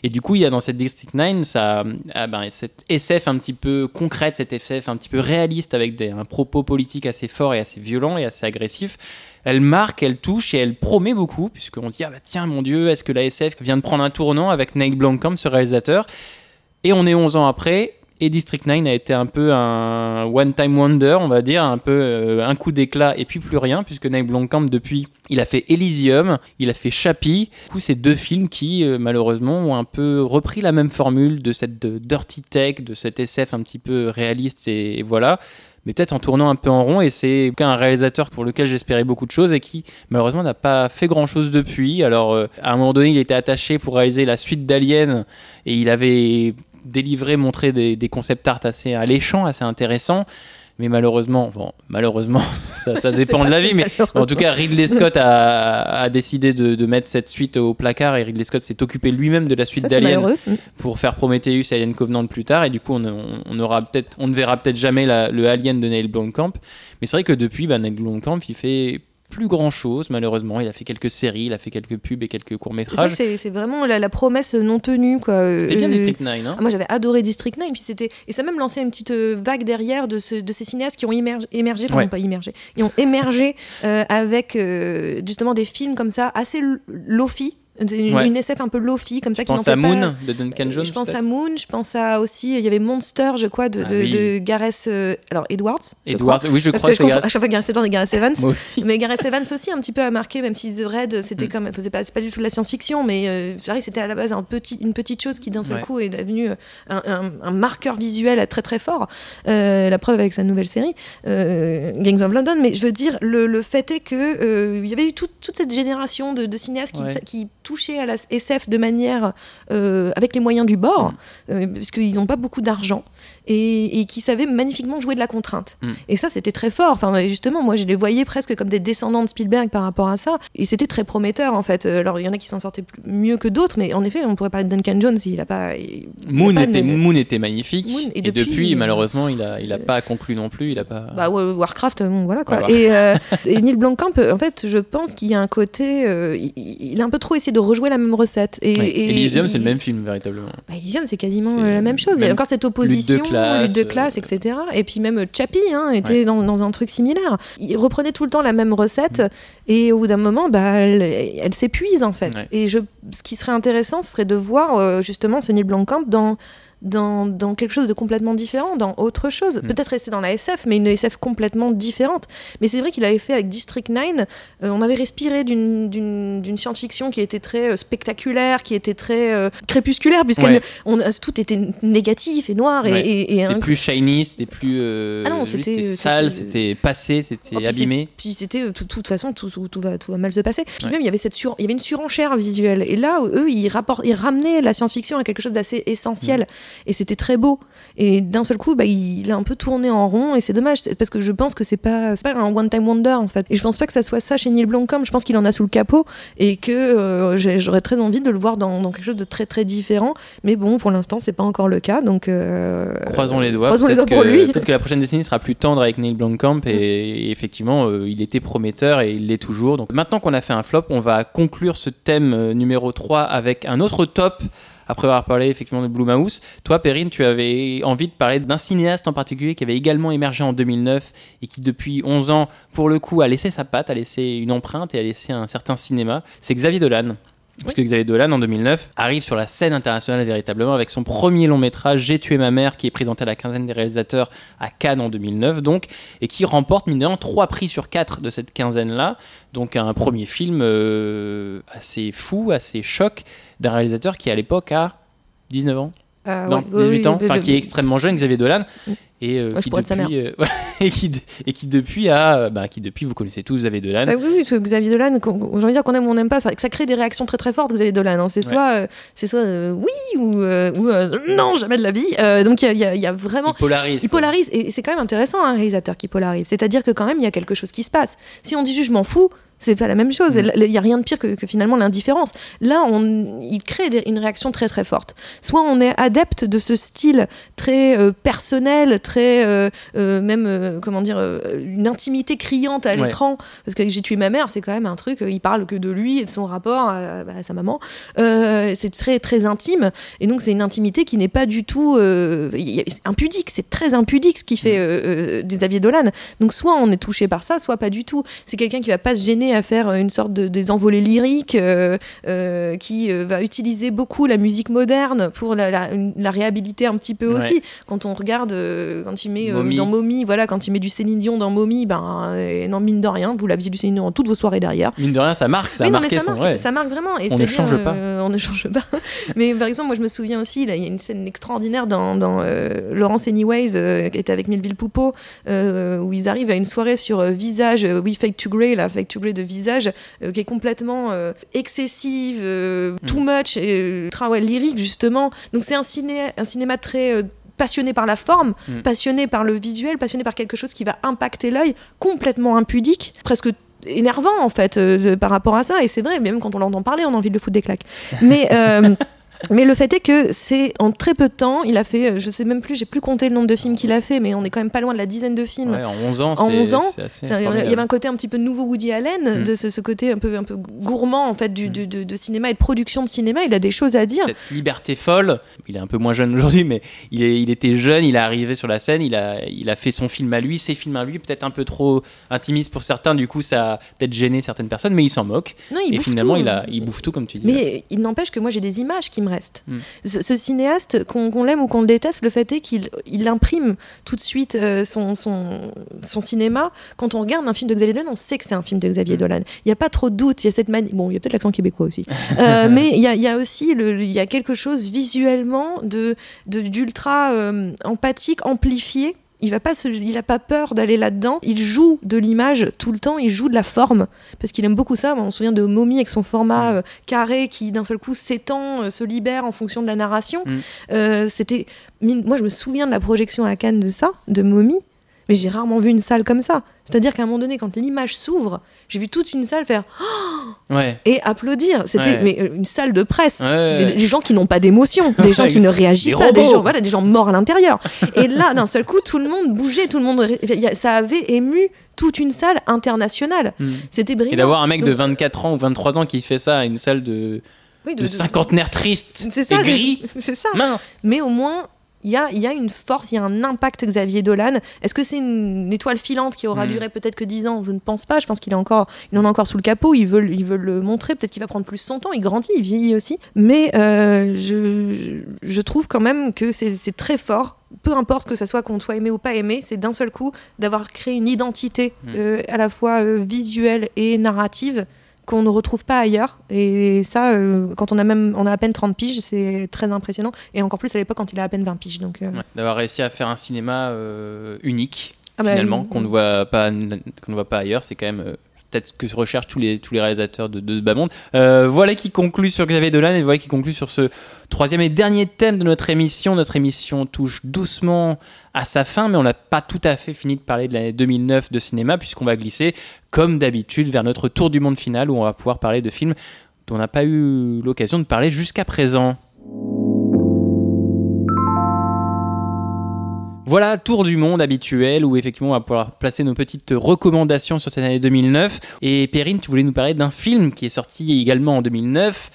Speaker 1: Et du coup, il y a dans cette District 9 ça, ah ben, cette SF un petit peu concrète, cette SF un petit peu réaliste avec des, un propos politique assez fort et assez violent et assez agressif. Elle marque, elle touche et elle promet beaucoup, puisqu'on dit, ah bah tiens, mon Dieu, est-ce que la SF vient de prendre un tournant avec Neil Blomkamp, ce réalisateur? Et on est 11 ans après, et District 9 a été un peu un one-time wonder, on va dire, un peu euh, un coup d'éclat et puis plus rien, puisque Neil Blomkamp, depuis, il a fait Elysium, il a fait Chappie. Du coup, c'est deux films qui, euh, malheureusement, ont un peu repris la même formule de cette dirty tech, de cette SF un petit peu réaliste, et, et voilà. Mais peut-être en tournant un peu en rond, et c'est un réalisateur pour lequel j'espérais beaucoup de choses et qui, malheureusement, n'a pas fait grand-chose depuis. Alors, euh, à un moment donné, il était attaché pour réaliser la suite d'Alien, et il avait délivré, montré des, des concept art assez alléchants, assez intéressants. Mais malheureusement, bon, malheureusement, <laughs> ça, dépend de la vie, mais en tout cas, Ridley Scott a, a décidé de, de mettre cette suite au placard et Ridley Scott s'est occupé lui-même de la suite d'Alien.
Speaker 2: Mm.
Speaker 1: pour faire Prometheus et Alien Covenant plus tard. Et du coup, on, on, on aura peut-être, on ne verra peut-être jamais la- le Alien de Neil Blomkamp. Mais c'est vrai que depuis, bah, Neil Blomkamp, il fait plus grand chose, malheureusement. Il a fait quelques séries, il a fait quelques pubs et quelques courts-métrages.
Speaker 2: c'est vraiment la, la promesse non tenue. quoi.
Speaker 1: C'était bien
Speaker 2: Euh,
Speaker 1: District 9, hein
Speaker 2: Ah, moi j'avais adoré District 9 puis et ça a même lancé une petite euh, vague derrière de, ce- de ces cinéastes qui ont émergé, émergé pardon,
Speaker 1: Ouais.
Speaker 2: pas immergé, ont émergé euh, avec euh, justement des films comme ça assez lofi, une,
Speaker 1: Ouais.
Speaker 2: une SF un peu lofi comme ça
Speaker 1: Je
Speaker 2: qui n'en
Speaker 1: pense à
Speaker 2: pas-
Speaker 1: Moon de Duncan
Speaker 2: Euh,
Speaker 1: Jones.
Speaker 2: je pense à Moon, je pense à aussi, il y avait Monster, je crois, de,
Speaker 1: Ah
Speaker 2: de,
Speaker 1: oui.
Speaker 2: de Gareth, euh, alors Edwards. je
Speaker 1: Edwards, oui, je
Speaker 2: Parce
Speaker 1: crois
Speaker 2: que je
Speaker 1: que
Speaker 2: confonds
Speaker 1: Gareth-
Speaker 2: à chaque fois Gareth Edwards et Gareth Evans. <laughs>
Speaker 1: Moi aussi.
Speaker 2: Mais Gareth Evans aussi un petit peu a marqué, même si The Red c'était
Speaker 1: Mm.
Speaker 2: comme, c'est pas, du tout de la science-fiction, mais euh, c'était à la base un petit, une petite chose qui d'un seul
Speaker 1: Ouais.
Speaker 2: coup est devenue euh, un, un- un marqueur visuel très très fort. Euh, la preuve avec sa nouvelle série, Gangs of London. Mais je veux dire, le, le fait est que il y avait eu toute, toute cette génération de, de cinéastes qui,
Speaker 1: Ouais.
Speaker 2: qui touchaient à la SF de manière euh, avec les moyens du bord,
Speaker 1: Mm.
Speaker 2: euh, puisqu'ils n'ont pas beaucoup d'argent et, et qui savaient magnifiquement jouer de la contrainte.
Speaker 1: Mm.
Speaker 2: Et ça, c'était très fort. Enfin, justement, moi, je les voyais presque comme des descendants de Spielberg par rapport à ça. Et c'était très prometteur, en fait. Euh, Alors, il y en a qui s'en sortaient plus- mieux que d'autres, mais en effet, on pourrait parler de Duncan Jones. Il a pas. il- il a
Speaker 1: Moon
Speaker 2: pas
Speaker 1: était,
Speaker 2: de-
Speaker 1: Moon était magnifique.
Speaker 2: Moon, et
Speaker 1: et,
Speaker 2: depuis,
Speaker 1: depuis,
Speaker 2: euh,
Speaker 1: malheureusement, il a, il a pas conclu non plus. Il a pas.
Speaker 2: Bah, Warcraft, bon, voilà quoi.
Speaker 1: Voilà.
Speaker 2: Et, euh, <laughs> et Neil Blomkamp, euh, en fait, je pense qu'il y a un côté. euh, il, a un peu trop essayé de rejouer la même recette. Et, et-
Speaker 1: Elysium, c'est le même film, véritablement.
Speaker 2: Bah, Elysium, c'est quasiment euh, la même chose. Il y a encore cette opposition, lutte de classe, etc. Et puis même Chappie hein, était dans, dans un truc similaire. Il reprenait tout le temps la même recette et au bout d'un moment, bah, elle, elle s'épuise en fait.
Speaker 1: Ouais.
Speaker 2: Et je, ce qui serait intéressant, ce serait de voir euh, justement Neil Blomkamp dans dans, dans quelque chose de complètement différent, dans autre chose.
Speaker 1: Mm.
Speaker 2: Peut-être rester dans la SF, mais une SF complètement différente. Mais c'est vrai qu'il avait fait avec District 9, euh, on avait respiré d'une- science-fiction qui était très euh, spectaculaire, qui était très euh, crépusculaire,
Speaker 1: Ouais.
Speaker 2: on, tout était négatif et noir
Speaker 1: Ouais.
Speaker 2: et- et
Speaker 1: C'était plus shiny, c'était plus.
Speaker 2: Ah non,
Speaker 1: sale,
Speaker 2: c'était-
Speaker 1: passé, c'était
Speaker 2: Oh,
Speaker 1: abîmé.
Speaker 2: Puis c'était, de toute façon, tout, tout- tout va, tout va mal se passer. Puis
Speaker 1: Ouais.
Speaker 2: même, il y avait cette sur, il y avait une surenchère visuelle. Et là, eux, ils, ils ramenaient la science-fiction à quelque chose d'assez essentiel.
Speaker 1: Mm.
Speaker 2: Et c'était très beau. Et d'un seul coup, bah, il a un peu tourné en rond. Et c'est dommage, parce que je pense que c'est pas, pas un one-time wonder, en fait. Et je pense pas que ça soit ça chez Neil Blomkamp. Je pense qu'il en a sous le capot. Et que euh, j'aurais très envie de le voir dans, dans quelque chose de très, très différent. Mais bon, pour l'instant, c'est pas encore le cas. Donc, euh,
Speaker 1: Croisons les doigts.
Speaker 2: Croisons les doigts pour
Speaker 1: que-
Speaker 2: lui.
Speaker 1: Peut-être que la prochaine décennie sera plus tendre avec Neil Blomkamp et, et effectivement, euh, il était prometteur et il l'est toujours. Donc maintenant qu'on a fait un flop, on va conclure ce thème numéro 3 avec un autre top. Après avoir parlé effectivement de Blue Mouse, toi Perrine, tu avais envie de parler d'un cinéaste en particulier qui avait également émergé en 2009 et qui depuis 11 ans, pour le coup, a laissé sa patte, a laissé une empreinte et a laissé un certain cinéma. C'est Xavier Dolan. Parce que Xavier Dolan, en 2009, arrive sur la scène internationale véritablement avec son premier long métrage J'ai tué ma mère, qui est présenté à la quinzaine des réalisateurs à Cannes en 2009, donc, et qui remporte, mine de rien, trois prix sur quatre de cette quinzaine-là. Donc, un premier film euh, assez fou, assez choc, d'un réalisateur qui, à l'époque, a 19 ans.
Speaker 2: Euh,
Speaker 1: non,
Speaker 2: ouais, oui,
Speaker 1: 18
Speaker 2: oui,
Speaker 1: ans,
Speaker 2: oui,
Speaker 1: qui est extrêmement jeune, Xavier Dolan, et, euh,
Speaker 2: Ouais,
Speaker 1: qui
Speaker 2: pourrais être sa
Speaker 1: depuis, euh, <laughs> et, qui, de- et qui depuis a, euh, bah, qui depuis vous connaissez tous Xavier Dolan.
Speaker 2: Bah oui, oui, parce que Xavier Dolan, j'ai envie de dire qu'on aime ou on n'aime pas, ça, ça crée des réactions très très fortes, Xavier Dolan. hein. C'est
Speaker 1: Ouais.
Speaker 2: soit, euh, c'est soit euh, oui ou, ou, non, jamais de la vie. Donc il y y y a vraiment.
Speaker 1: il polarise.
Speaker 2: Il polarise, et c'est quand même intéressant un réalisateur qui polarise. C'est-à-dire que quand même il y a quelque chose qui se passe. Si on dit juste je m'en fous, c'est pas la même chose.
Speaker 1: Mm.
Speaker 2: Il n'y a rien de pire que, que finalement l'indifférence. Là, on, il crée des- une réaction très très forte. Soit on est adepte de ce style très euh, personnel, très euh, euh, même comment dire, une intimité criante à
Speaker 1: Ouais.
Speaker 2: l'écran. Parce que j'ai tué ma mère, c'est quand même un truc. Il parle que de lui et de son rapport à, à sa maman. C'est très très intime. Et donc, c'est une intimité qui n'est pas du tout impudique. C'est très impudique ce qui fait des Xavier Dolan. Donc, soit on est touché par ça, soit pas du tout. C'est quelqu'un qui va pas se gêner à faire une sorte de des envolées lyriques, euh, euh, qui euh, va utiliser beaucoup la musique moderne pour la, la, la réhabiliter un petit peu
Speaker 1: Ouais.
Speaker 2: aussi. Quand on regarde, quand il met dans Mommy, voilà, quand il met du Céline Dion dans Mommy, ben, non, mine de rien, vous l'aviez du Céline Dion dans toutes vos soirées derrière.
Speaker 1: Mine de rien, ça marque, ça
Speaker 2: non, mais ça
Speaker 1: son.
Speaker 2: marque,
Speaker 1: ouais.
Speaker 2: ça marque vraiment. Et
Speaker 1: On ne change pas.
Speaker 2: on ne <laughs> change pas. mais par exemple, moi, je me souviens aussi, il y a une scène extraordinaire dans, dans euh, Laurence Anyways, euh, qui était avec Melville Poupeau, euh, où ils arrivent à une soirée sur visage, oui, fake to grey, là, fake to grey de visage, euh, qui est complètement euh, excessive, euh, too
Speaker 1: Mm.
Speaker 2: much, et, ultra ouais, lyrique, justement. Donc, c'est un, ciné, un cinéma très. passionné par la forme,
Speaker 1: Mm.
Speaker 2: passionné par le visuel, passionné par quelque chose qui va impacter l'œil, complètement impudique, presque énervant en fait euh, de- par rapport à ça et c'est vrai même quand on l'entend parler on a envie de le foutre des claques mais euh, <laughs> mais le fait est que c'est en très peu de temps il a fait euh, je sais même plus j'ai plus compté le nombre de films qu'il a fait mais on est quand même pas loin de la dizaine de films
Speaker 1: Ouais, en 11 ans,
Speaker 2: En
Speaker 1: c'est-
Speaker 2: 11 ans,
Speaker 1: c'est assez
Speaker 2: c'est un- il y avait un côté un petit peu nouveau Woody Allen,
Speaker 1: Mm.
Speaker 2: de ce, ce côté un peu, un peu gourmand en fait du,
Speaker 1: Mm.
Speaker 2: de, de- de cinéma et de production de cinéma. Il a des choses à dire.
Speaker 1: cette liberté folle. Il est un peu moins jeune aujourd'hui, mais il, est, il était jeune, il est arrivé sur la scène, il a, il a fait son film à lui, ses films à lui, peut-être un peu trop intimiste pour certains, du coup ça a peut-être gêné certaines personnes, mais il s'en moque.
Speaker 2: Non, il
Speaker 1: et
Speaker 2: bouffe
Speaker 1: finalement,
Speaker 2: tout.
Speaker 1: il, a, il bouffe tout, comme tu dis.
Speaker 2: Mais il n'empêche que moi j'ai des images qui me restent.
Speaker 1: Mm.
Speaker 2: Ce, ce cinéaste, qu'on l'aime ou qu'on le déteste, le fait est qu'il il imprime tout de suite euh, son, son, son cinéma. Quand on regarde un film de Xavier Dolan, on sait que c'est un film de Xavier
Speaker 1: Mm.
Speaker 2: Dolan. Il n'y a pas trop de doute. Il y a cette manie. Bon, il y a peut-être l'accent québécois aussi. <laughs> Euh, mais il y a, y a aussi le, y a quelque chose visuellement de de- d'ultra euh, empathique, amplifié. Il va pas se- il a pas peur d'aller là-dedans. Il joue de l'image tout le temps. Il joue de la forme parce qu'il aime beaucoup ça. Moi, on se souvient de Mommy avec son format
Speaker 1: Mm.
Speaker 2: euh, carré qui d'un seul coup s'étend, euh, se libère en fonction de la narration.
Speaker 1: Mm.
Speaker 2: Euh, C'était, moi, je me souviens de la projection à Cannes de ça, de Mommy. Mais j'ai rarement vu une salle comme ça. C'est-à-dire qu'à un moment donné, quand l'image s'ouvre, j'ai vu toute une salle faire <gasps>
Speaker 1: Ouais.
Speaker 2: et applaudir. C'était
Speaker 1: Ouais.
Speaker 2: mais, euh, une salle de presse.
Speaker 1: Ouais.
Speaker 2: Des gens qui n'ont pas d'émotion, <laughs> des gens qui ne réagissent
Speaker 1: Des
Speaker 2: pas, des gens, voilà, des gens morts à l'intérieur. et là, d'un seul coup, tout le monde bougeait, tout le monde, ça avait ému toute une salle internationale.
Speaker 1: Mm.
Speaker 2: C'était brillant.
Speaker 1: Et d'avoir un mec de
Speaker 2: Donc-
Speaker 1: 24 ans ou 23 ans qui fait ça à une salle de,
Speaker 2: Oui,
Speaker 1: de cinquantenaires tristes
Speaker 2: C'est
Speaker 1: et gris.
Speaker 2: c'est ça.
Speaker 1: Mince.
Speaker 2: Mais au moins, il y a, il y a une force, il y a un impact Xavier Dolan. Est-ce que c'est une étoile filante qui aura
Speaker 1: Mm.
Speaker 2: duré peut-être que 10 ans? Je ne pense pas. Je pense qu'il est encore, il en a encore sous le capot. Ils veulent le montrer. Peut-être qu'il va prendre plus son temps. Il grandit, il vieillit aussi. Mais euh, je, je trouve quand même que c'est très fort. Peu importe que ça soit qu'on soit aimé ou pas aimé, c'est d'un seul coup d'avoir créé une identité
Speaker 1: Mm.
Speaker 2: euh, à la fois euh, visuelle et narrative qu'on ne retrouve pas ailleurs. Et ça, euh, quand on a même, on a à peine 30 piges, c'est très impressionnant. Et encore plus à l'époque quand il a à peine 20 piges. Donc, euh,
Speaker 1: Ouais, D'avoir réussi à faire un cinéma euh, unique,
Speaker 2: ah bah,
Speaker 1: finalement, qu'on ne voit pas, qu'on ne voit pas ailleurs, c'est quand même peut-être que recherchent tous les, tous les réalisateurs de, de ce bas monde. Euh, voilà qui conclut sur Xavier Dolan et voilà qui conclut sur ce troisième et dernier thème de notre émission. Notre émission touche doucement à sa fin, mais on n'a pas tout à fait fini de parler de l'année 2009 de cinéma, puisqu'on va glisser, comme d'habitude, vers notre tour du monde final où on va pouvoir parler de films dont on n'a pas eu l'occasion de parler jusqu'à présent. Voilà, tour du monde habituel où effectivement on va pouvoir placer nos petites recommandations sur cette année 2009. Et Perrine, tu voulais nous parler d'un film qui est sorti également en 2009.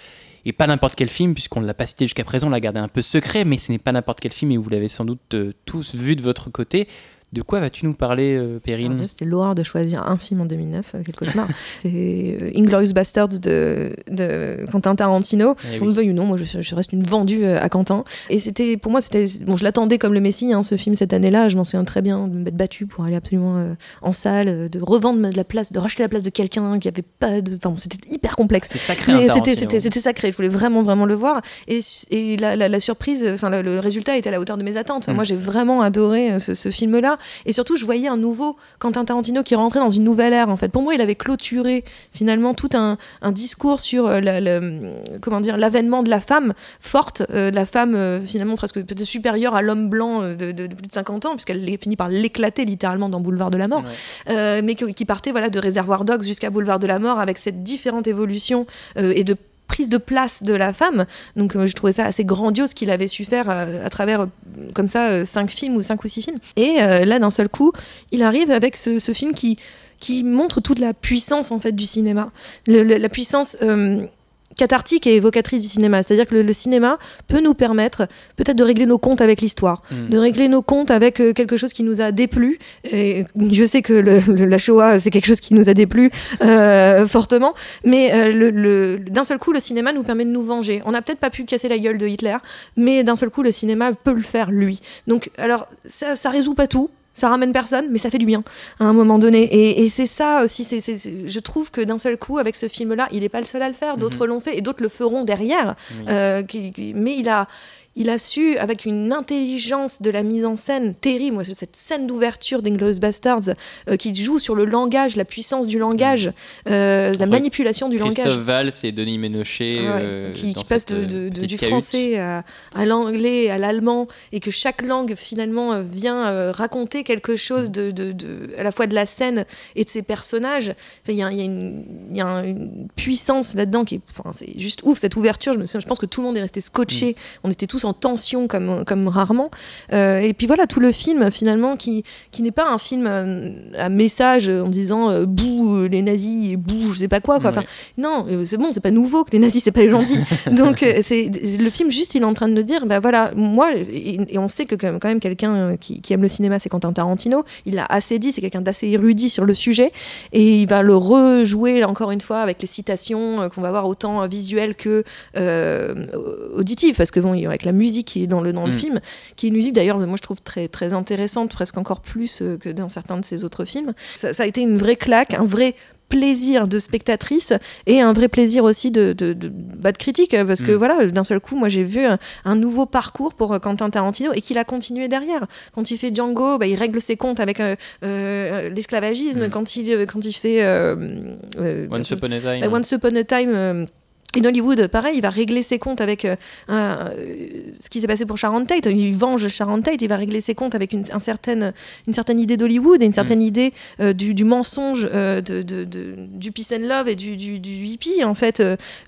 Speaker 1: Et pas n'importe quel film, puisqu'on ne l'a pas cité jusqu'à présent, on l'a gardé un peu secret, mais ce n'est pas n'importe quel film et vous l'avez sans doute euh, tous vu de votre côté. De quoi vas-tu nous parler, euh, Perrine
Speaker 2: C'était l'horreur de choisir un film en 2009, euh, quel cauchemar. <laughs> C'est euh, Inglorious Bastards de, de Quentin Tarantino.
Speaker 1: Eh oui.
Speaker 2: le veuille ou non, moi je, je reste une vendue euh, à Quentin. Et c'était, pour moi, c'était, bon, je l'attendais comme le Messie, hein, ce film cette année-là. Je m'en souviens très bien de me battue pour aller absolument euh, en salle, euh, de revendre de la place, de racheter la place de quelqu'un qui avait pas de, enfin, c'était hyper complexe.
Speaker 1: Sacré,
Speaker 2: Mais c'était,
Speaker 1: Tarantino.
Speaker 2: c'était, sacré. Je voulais vraiment, vraiment le voir. Et, et la, la- la surprise, enfin, le, le résultat était à la hauteur de mes attentes.
Speaker 1: Mm.
Speaker 2: Moi, j'ai vraiment adoré ce, ce film-là. Et surtout, je voyais un nouveau Quentin Tarantino qui rentrait dans une nouvelle ère. En fait, pour moi, il avait clôturé finalement tout un, un discours sur euh, la- la- comment dire l'avènement de la femme forte, euh, la femme euh, finalement presque peut-être supérieure à l'homme blanc de, de- de plus de 50 ans, puisqu'elle finit par l'éclater littéralement dans Boulevard de la Mort
Speaker 1: Ouais.
Speaker 2: mais qui, qui partait voilà, de Réservoir Dogs jusqu'à Boulevard de la Mort avec cette différente évolution et de prise de place de la femme. Donc euh, je trouvais ça assez grandiose qu'il avait su faire euh, à travers euh, comme ça cinq films ou cinq ou six films. Et là d'un seul coup, il arrive avec ce, film qui qui montre toute la puissance en fait du cinéma, la puissance cathartique et évocatrice du cinéma. C'est-à-dire que le, le cinéma peut nous permettre peut-être de régler nos comptes avec l'histoire,
Speaker 1: Mm.
Speaker 2: de régler nos comptes avec euh, quelque chose qui nous a déplu. Et je sais que le- le- la Shoah, c'est quelque chose qui nous a déplu euh, fortement, mais euh, le- le- d'un seul coup, le cinéma nous permet de nous venger. On n'a peut-être pas pu casser la gueule de Hitler, mais d'un seul coup, le cinéma peut le faire lui. Donc, alors, ça, ça résout pas tout. Ça ramène personne, mais ça fait du bien à un moment donné. Et, et c'est ça aussi. c'est- je trouve que d'un seul coup, avec ce film-là, il n'est pas le seul à le faire. D'autres l'ont fait et d'autres le feront derrière.
Speaker 1: Oui.
Speaker 2: Euh, qui- qui- mais il a, il a su, avec une intelligence de la mise en scène terrible, moi, cette scène d'ouverture d'Inglourious Bastards, euh, qui joue sur le langage, la puissance du langage, euh, la manipulation du
Speaker 1: Christophe
Speaker 2: langage.
Speaker 1: Valls et Denis Ménochet.
Speaker 2: Ouais,
Speaker 1: euh,
Speaker 2: qui, passe
Speaker 1: cette,
Speaker 2: de, de- de-
Speaker 1: petite
Speaker 2: du
Speaker 1: cahute.
Speaker 2: français à, à l'anglais, à l'allemand, et que chaque langue finalement vient raconter quelque chose de, à la fois de la scène et de ses personnages. Enfin, Il y a, y une, il y a un- une puissance là-dedans qui est, enfin, c'est juste ouf cette ouverture. Je, me souviens- je pense que tout le monde est resté scotché. On était tous en tension comme, comme rarement. Euh, et puis voilà tout le film finalement qui, qui n'est pas un film euh, à message en disant euh, bouh euh, les nazis et bouh je sais pas quoi. quoi. Enfin, non, c'est bon, c'est pas nouveau que les nazis, c'est pas les gentils. <laughs> Donc, c'est le film juste, il est en train de nous dire, bah voilà, moi, et, et on sait que quand même, quand même quelqu'un qui, qui aime le cinéma, c'est Quentin Tarantino. Il l'a assez dit, c'est quelqu'un d'assez érudit sur le sujet, et il va le rejouer là, encore une fois avec les citations qu'on va voir autant visuelles que euh, auditives, parce que bon, il y a- avec la musique qui est dans le dans le
Speaker 1: Mm.
Speaker 2: film, qui est une musique d'ailleurs, moi je trouve très très intéressante, presque encore plus euh, que dans certains de ses autres films. Ça, ça a été une vraie claque, un vrai plaisir de spectatrice et un vrai plaisir aussi de, de, de, bah, de critique euh, parce que
Speaker 1: Mm.
Speaker 2: voilà d'un seul coup moi j'ai vu un, un nouveau parcours pour euh, Quentin Tarantino et qu'il a continué derrière quand il fait Django bah, il règle ses comptes avec euh, euh, l'esclavagisme
Speaker 1: Mm.
Speaker 2: quand il euh, quand il fait euh, euh,
Speaker 1: Once Upon a Time.
Speaker 2: euh, Once Upon a Time in Hollywood, pareil, il va régler ses comptes avec euh, un- euh, ce qui s'est passé pour Sharon Tate. Il venge Sharon Tate, il va régler ses comptes avec une, un certaine, une certaine idée d'Hollywood et une certaine idée euh, du, du mensonge euh, de, de- de- du peace and love et du, du, du hippie, en fait.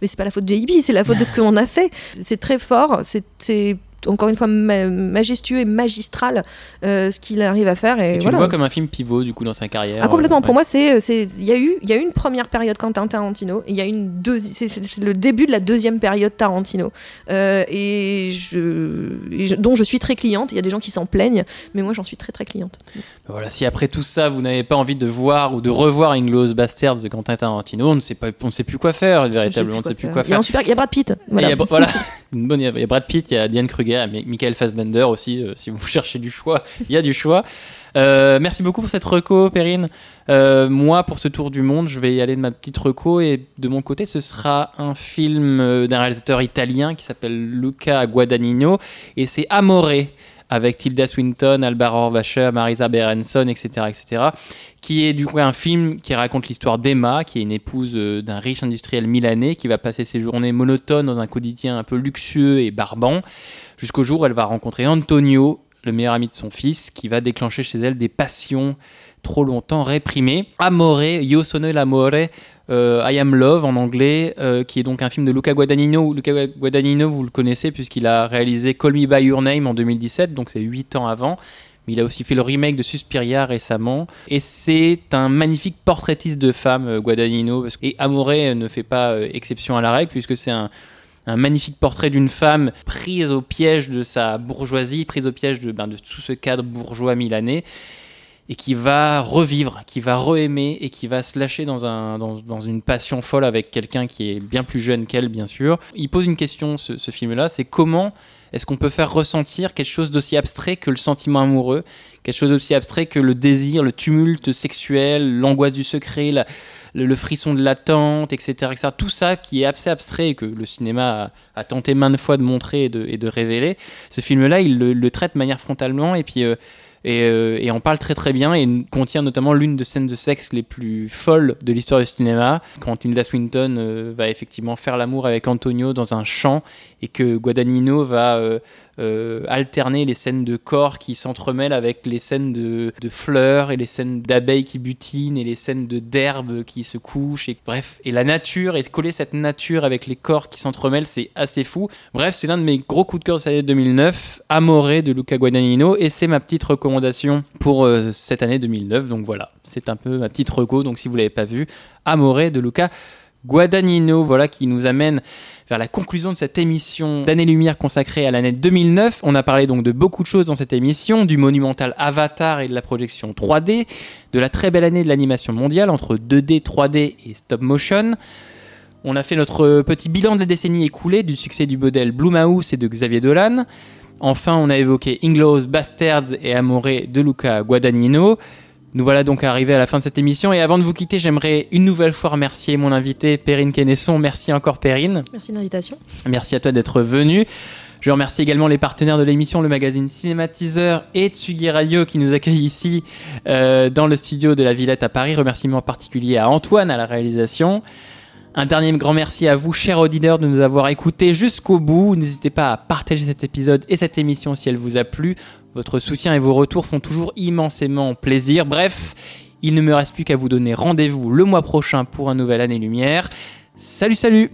Speaker 2: Mais c'est pas la faute des hippies, c'est la faute de ce qu'on a fait. C'est très fort, c'est- c'est encore une fois ma- majestueux et magistral euh, ce qu'il arrive à faire. Et,
Speaker 1: Et tu
Speaker 2: voilà.
Speaker 1: le vois comme un film pivot du coup dans sa carrière.
Speaker 2: Ah complètement.
Speaker 1: euh,
Speaker 2: Pour moi, c'est c'est il y a eu il y a une première période Quentin Tarantino il y a une c'est le début de la deuxième période Tarantino Euh, et je, et je- dont je suis très cliente. Il y a des gens qui s'en plaignent, mais moi j'en suis très très cliente.
Speaker 1: Voilà, si après tout ça vous n'avez pas envie de voir ou de revoir Inglourious Basterds de Quentin Tarantino, on ne sait pas, on ne sait plus quoi faire véritablement, on ne sait plus quoi
Speaker 2: Il y a
Speaker 1: faire.
Speaker 2: un super, il y a Brad Pitt. Voilà.
Speaker 1: Il y a, voilà, <laughs> une bonne, il y a Brad Pitt, il y a Diane Kruger, Michael Fassbender aussi. euh, si vous <laughs> cherchez du choix, il y a du choix. Euh, merci beaucoup pour cette reco, Perrine. Euh, moi, pour ce tour du monde, je vais y aller de ma petite reco et de mon côté, ce sera un film d'un réalisateur italien qui s'appelle Luca Guadagnino et c'est Amore avec Tilda Swinton, Alvaro Horvacher, Marisa Berenson, etc., etc., qui est du coup un film qui raconte l'histoire d'Emma, qui est une épouse euh, d'un riche industriel milanais qui va passer ses journées monotones dans un quotidien un peu luxueux et barbant, jusqu'au jour où elle va rencontrer Antonio, le meilleur ami de son fils, qui va déclencher chez elle des passions trop longtemps réprimées. Amore, Io sono l'amore, euh, I Am Love en anglais, euh, qui est donc un film de Luca Guadagnino. Luca Guadagnino, vous le connaissez puisqu'il a réalisé Call Me By Your Name en 2017, donc c'est 8 ans avant. Mais il a aussi fait le remake de Suspiria récemment. Et c'est un magnifique portraitiste de femme, euh, Guadagnino. Et Amore ne fait pas exception à la règle puisque c'est un, un magnifique portrait d'une femme prise au piège de sa bourgeoisie, prise au piège de, ben, de tout ce cadre bourgeois milanais et qui va revivre, qui va re-aimer et qui va se lâcher dans, un, dans, dans une passion folle avec quelqu'un qui est bien plus jeune qu'elle, bien sûr. Il pose une question, ce, film-là, c'est comment est-ce qu'on peut faire ressentir quelque chose d'aussi abstrait que le sentiment amoureux, quelque chose d'aussi abstrait que le désir, le tumulte sexuel, l'angoisse du secret, le, frisson de l'attente, etc., Tout ça qui est assez abstrait et que le cinéma a, tenté maintes fois de montrer et de, révéler. Ce film-là, il le, le, traite de manière frontalement et puis... Euh, et, euh, on parle très très bien et contient notamment l'une des scènes de sexe les plus folles de l'histoire du cinéma quand Tilda Swinton euh, va effectivement faire l'amour avec Antonio dans un champ et que Guadagnino va euh, euh, alterner les scènes de corps qui s'entremêlent avec les scènes de, fleurs et les scènes d'abeilles qui butinent et les scènes de d'herbes qui se couchent et bref. Et la nature et coller cette nature avec les corps qui s'entremêlent c'est assez fou. Bref c'est l'un de mes gros coups de cœur de cette année 2009 Amore de Luca Guadagnino et c'est ma petite recommandation pour euh, cette année 2009 donc voilà c'est un peu ma petite reco donc si vous l'avez pas vu Amore de Luca Guadagnino, voilà, qui nous amène vers la conclusion de cette émission d'année-lumière consacrée à l'année 2009. On a parlé donc de beaucoup de choses dans cette émission, du monumental Avatar et de la projection 3D, de la très belle année de l'animation mondiale entre 2D, 3D et stop motion. On a fait notre petit bilan de la décennie écoulée, du succès du modèle Blumhouse et de Xavier Dolan. Enfin, on a évoqué Inglourious Bastards et Amore de Luca Guadagnino. Nous voilà donc arrivés à la fin de cette émission et avant de vous quitter, j'aimerais une nouvelle fois remercier mon invité Perrine Kennesson. Merci encore Perrine.
Speaker 2: Merci de l'invitation.
Speaker 1: Merci à toi d'être venue. Je remercie également les partenaires de l'émission, le magazine Cinématiseur et Tsugi Radio qui nous accueillent ici euh, dans le studio de la Villette à Paris. Remerciement en particulier à Antoine à la réalisation. Un dernier grand merci à vous, chers auditeurs, de nous avoir écoutés jusqu'au bout. N'hésitez pas à partager cet épisode et cette émission si elle vous a plu. Votre soutien et vos retours font toujours immensément plaisir. Bref, il ne me reste plus qu'à vous donner rendez-vous le mois prochain pour un nouvel année lumière. Salut, salut